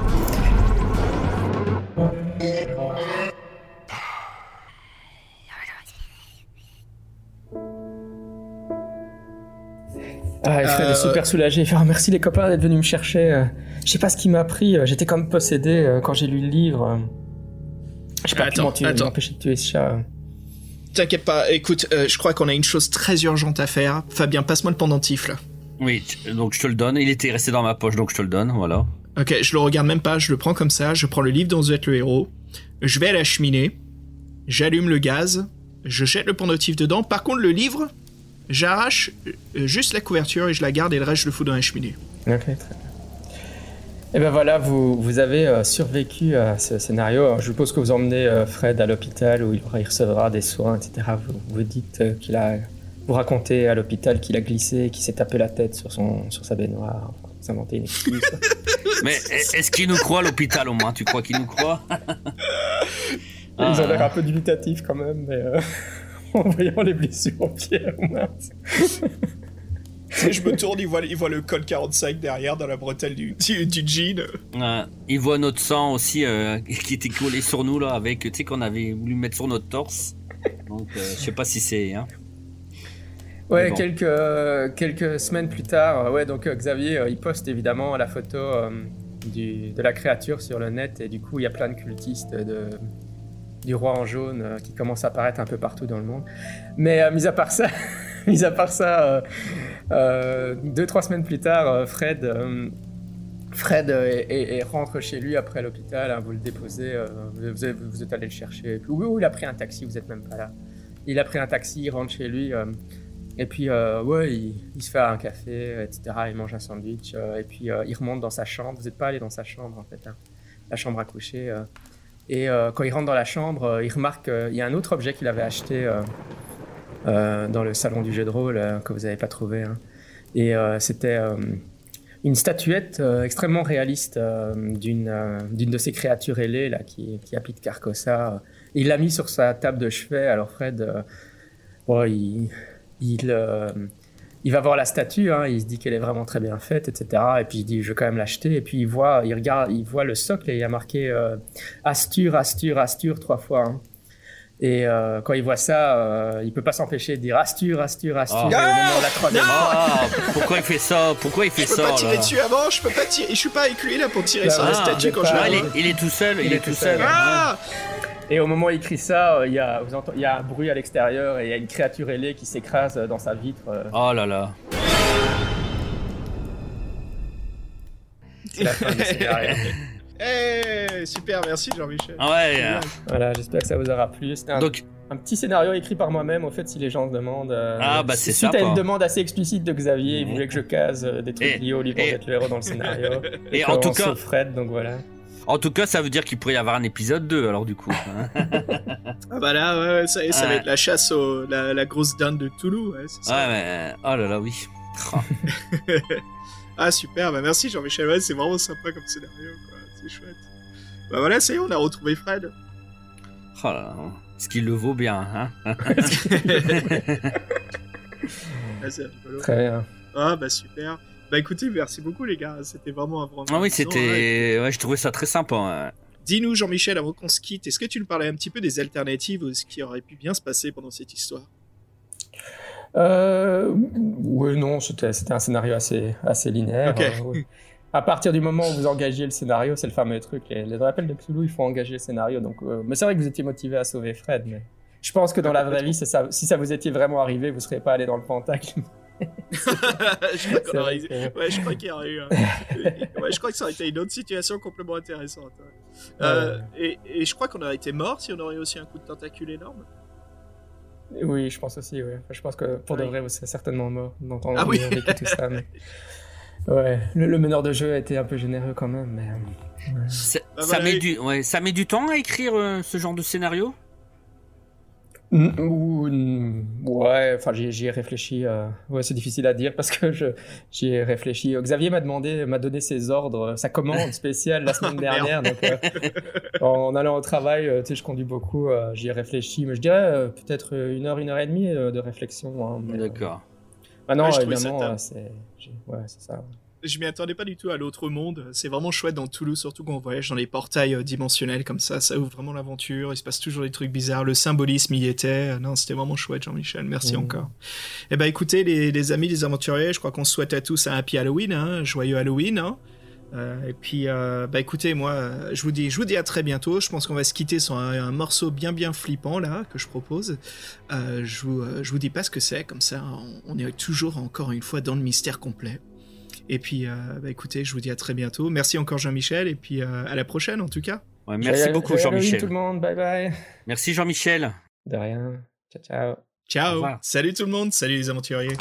Ah, et Fred Euh, est super soulagé. Il Ah, merci les copains d'être venus me chercher. euh, Je sais pas ce qui m'a pris. euh, J'étais comme possédé euh, quand j'ai lu le livre. euh. J'ai pas Attends, m'en tuer- attends. m'empêcher de tuer ce chat. T'inquiète pas, écoute, euh, je crois qu'on a une chose très urgente à faire. Fabien, passe-moi le pendentif là. Oui, tu- donc je te le donne. Il était resté dans ma poche, donc je te le donne. Voilà. Ok, je le regarde même pas, je le prends comme ça, je prends le livre dont vous êtes le héros, je vais à la cheminée, j'allume le gaz, je jette le pendentif dedans. Par contre, le livre, j'arrache euh, juste la couverture et je la garde et le reste, je le fous dans la cheminée. Ok, très bien. Et ben voilà, vous, vous avez euh, survécu à ce scénario. Alors, je suppose que vous emmenez euh, Fred à l'hôpital où il, il recevra des soins, etc. Vous, vous dites euh, qu'il a. Vous racontez à l'hôpital qu'il a glissé, qu'il s'est tapé la tête sur, son, sur sa baignoire. Vous inventez une excuse. *laughs* Mais est- est-ce qu'il nous croit à l'hôpital au moins? Tu crois qu'il nous croit? Ils ont l'air Ah, un peu dubitatifs quand même, mais euh, *laughs* en voyant les blessures au pied, au *laughs* moins. je me tourne, il voit, il voit le col 45 derrière dans la bretelle du, du, du jean. ouais. Il voit notre sang aussi euh, qui était collé sur nous là, avec tu sais qu'on avait voulu mettre sur notre torse. Donc euh, je sais pas si c'est. Hein. Ouais, bon. quelques, euh, quelques semaines plus tard, euh, ouais, donc euh, Xavier, euh, il poste évidemment la photo euh, du, de la créature sur le net, et du coup, il y a plein de cultistes de, du roi en jaune euh, qui commencent à apparaître un peu partout dans le monde. Mais euh, mis à part ça, *laughs* mis à part ça, euh, deux, trois semaines plus tard, Fred. Fred rentre chez lui après l'hôpital, hein, vous le déposez, vous, êtes, allé le chercher. Oui, il a pris un taxi, vous êtes même pas là. Il a pris un taxi, il rentre chez lui. et puis, ouais, il, se fait un café, etc. Il mange un sandwich. et puis, il remonte dans sa chambre. Vous n'êtes pas allé dans sa chambre, en fait. hein. La chambre à coucher. Et euh, quand il rentre dans la chambre, euh, il remarque qu'il y a un autre objet qu'il avait acheté euh, dans le salon du jeu de rôle que vous n'avez pas trouvé. hein. Et c'était une statuette extrêmement réaliste euh, d'une de ces créatures ailées là, qui, qui habite Carcossa. Il l'a mis sur sa table de chevet. Alors, Fred. il, il, il va voir la statue, hein, il se dit qu'elle est vraiment très bien faite, etc. Et puis il dit, je vais quand même l'acheter. Et puis il voit, il regarde, il voit le socle et il y a marqué euh, Astur, Astur, Astur trois fois. hein. Et euh, quand il voit ça, euh, il peut pas s'empêcher de dire Astur, Astur, Astur. Ah. Et au moment de la troisième, Ah, pourquoi il fait ça? Pourquoi il fait Je peux ça pas tirer là? dessus avant, je peux pas tirer, je suis pas éculé là pour tirer Ah, sur la ah, statue quand pas- je Ah, il, est, il est tout seul, il, est tout seul. Ah Et au moment où il crie ça, euh, il y, a, vous entendez- il y a un bruit à l'extérieur et il y a une créature ailée qui s'écrase euh, dans sa vitre. euh. Oh là là. C'est la fin du scénario. *laughs* Eh, super, merci Jean-Michel. Ah ouais. euh, Voilà, j'espère que ça vous aura plu. C'était un donc, Un petit scénario écrit par moi-même, au fait, si les gens se demandent. euh, Ah, bah, c'est Suite ça, à une demande assez explicite de Xavier, il Mhm. voulait que je case euh, des trucs Et- liés au livre et- d'être le héros dans le scénario. et que en tout cas- Fred, donc voilà. En tout cas, ça veut dire qu'il pourrait y avoir un épisode 2 alors du coup. hein. *laughs* Ah bah là, ouais, ouais, ça, ça va être la chasse au, la, la grosse dinde de Toulouse, ouais, c'est ça. Ouais, mais oh là là, oui. *laughs* *laughs* Ah super, bah merci Jean-Michel, ouais, c'est vraiment sympa comme scénario, quoi. c'est chouette. Bah voilà, ça y est, on a retrouvé Fred. Oh là là. Ce qu'il le vaut bien, hein. Ah, c'est rigolo. Très bien. Ah bah super. Bah écoutez, merci beaucoup les gars, c'était vraiment un vraiment. Ah oui, c'était. Ouais, je trouvais ça très sympa. ouais. Dis-nous Jean-Michel, avant qu'on se quitte, est-ce que tu nous parlais un petit peu des alternatives ou ce qui aurait pu bien se passer pendant cette histoire? Euh, oui, non, c'était c'était un scénario assez, assez linéaire. Ok. euh, oui. À partir du moment où vous engagez le scénario, c'est le fameux truc. Les, les rappels de Cthulhu, il faut engager le scénario. Donc, euh, mais c'est vrai que vous étiez motivé à sauver Fred. Mais je pense que dans la vraie vie, ça, si ça vous était vraiment arrivé, vous ne seriez pas allé dans le Pentacle. *laughs* je crois qu'on C'est aurait- Ouais, je crois qu'il y aurait eu. *laughs* ouais, je crois que ça aurait été une autre situation complètement intéressante. ouais. Euh, et, et je crois qu'on aurait été mort si on aurait eu aussi un coup de tentacule énorme. Oui, je pense aussi. Ouais. Enfin, je pense que pour de Oui. vrai, vous serez certainement mort d'entendre Ah oui. vécu tout ça. mais- *laughs* Ouais, le, le meneur de jeu a été un peu généreux quand même. Mais... euh, Ça, Bah, ça met et- du, ouais, ça met du temps à écrire euh, ce genre de scénario? Ouais, enfin j'y ai réfléchi. euh, Ouais, c'est difficile à dire parce que je j'y ai réfléchi. Xavier m'a demandé, m'a donné ses ordres, sa commande spéciale la semaine *laughs* dernière. donc, euh, en allant au travail, euh, tu sais, je conduis beaucoup. euh, j'y ai réfléchi, mais je dirais euh, peut-être une heure, une heure et demie euh, de réflexion. hein, euh, D'accord. Maintenant, Ouais, je trouvais ça évidemment, ouais, c'est ça. Je m'y attendais pas du tout à l'autre monde. C'est vraiment chouette dans Toulouse, surtout quand on voyage dans les portails euh, dimensionnels comme ça. Ça ouvre vraiment l'aventure. Il se passe toujours des trucs bizarres. Le symbolisme y était. Euh, Non, c'était vraiment chouette, Jean-Michel. Merci Mhm. encore. Eh ben, écoutez, les, les amis des aventuriers, je crois qu'on se souhaite à tous un happy Halloween, hein, joyeux Halloween. hein. Euh, et puis, euh, bah écoutez, moi, euh, je vous dis, je vous dis à très bientôt. Je pense qu'on va se quitter sur un, un morceau bien bien flippant là que je propose. Je vous, je vous dis pas ce que c'est, comme ça, on, on est toujours encore une fois dans le mystère complet. Et puis, euh, bah écoutez, je vous dis à très bientôt. Merci encore Jean-Michel, et puis euh, à la prochaine en tout cas. Ouais, merci Joyeux- beaucoup Jean-Michel. tout le monde, bye bye. Merci Jean-Michel. De rien. Ciao, ciao. Ciao, salut tout le monde, salut les aventuriers.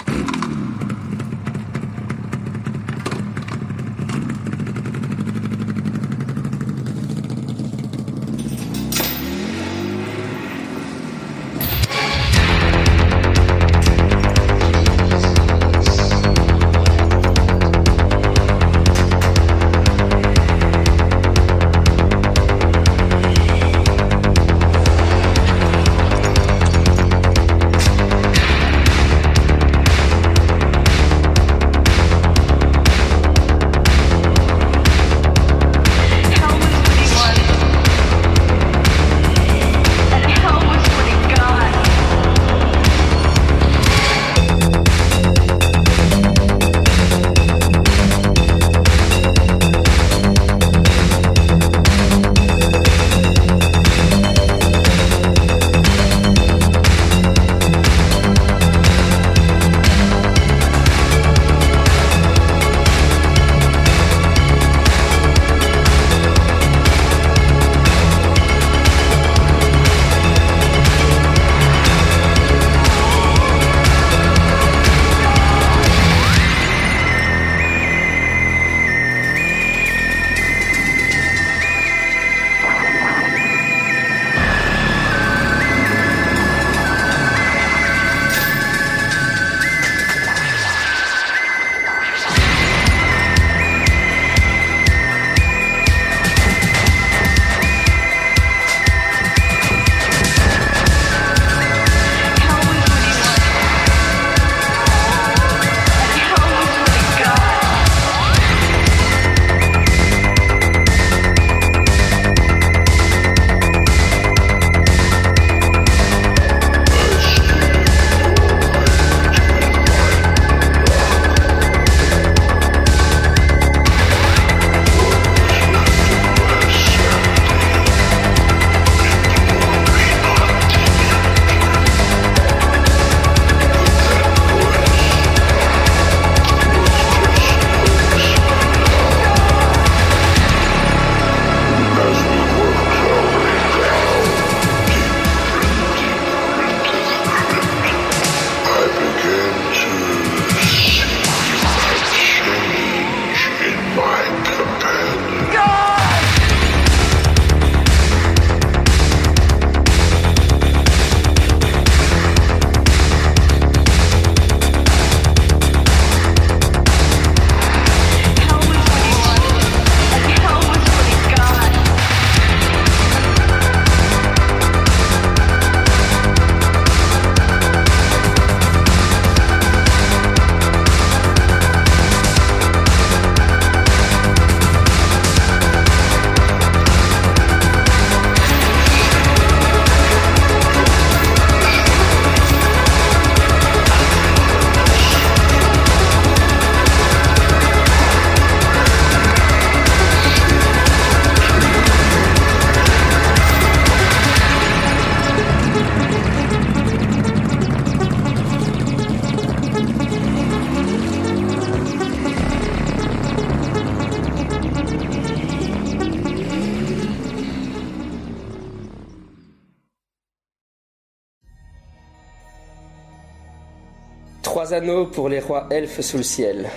Anneaux pour les rois elfes sous le ciel.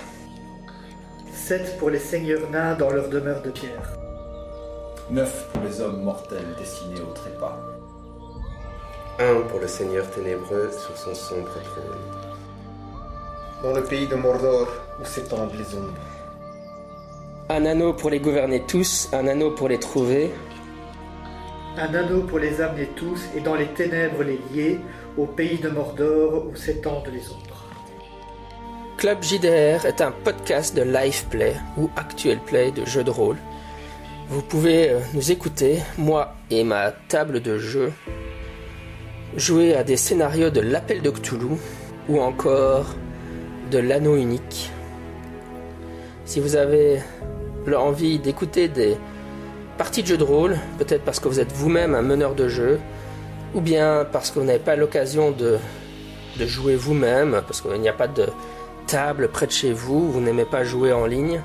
7 pour les seigneurs nains dans leur demeure de pierre. 9 pour les hommes mortels destinés au trépas. Un pour le Seigneur ténébreux sur son sombre trône. Dans le pays de Mordor où s'étendent les ombres. Un anneau pour les gouverner tous, un anneau pour les trouver. Un anneau pour les amener tous et dans les ténèbres les lier au pays de Mordor où s'étendent les ombres. Club JDR est un podcast de live play ou actuel play de jeux de rôle. Vous pouvez euh, nous écouter, moi et ma table de jeu, jouer à des scénarios de l'appel de Cthulhu ou encore de l'anneau unique. Si vous avez envie d'écouter des parties de jeux de rôle, peut-être parce que vous êtes vous-même un meneur de jeu, ou bien parce que vous n'avez pas l'occasion de jouer vous-même, parce qu'il n'y a pas de table près de chez vous, vous n'aimez pas jouer en ligne,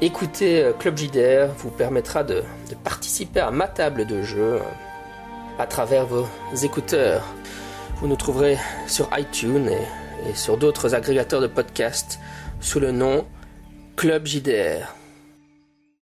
écouter euh, Club JDR vous permettra de, participer à ma table de jeu euh, à travers vos écouteurs. Vous nous trouverez sur iTunes et, et sur d'autres agrégateurs de podcasts sous le nom Club JDR.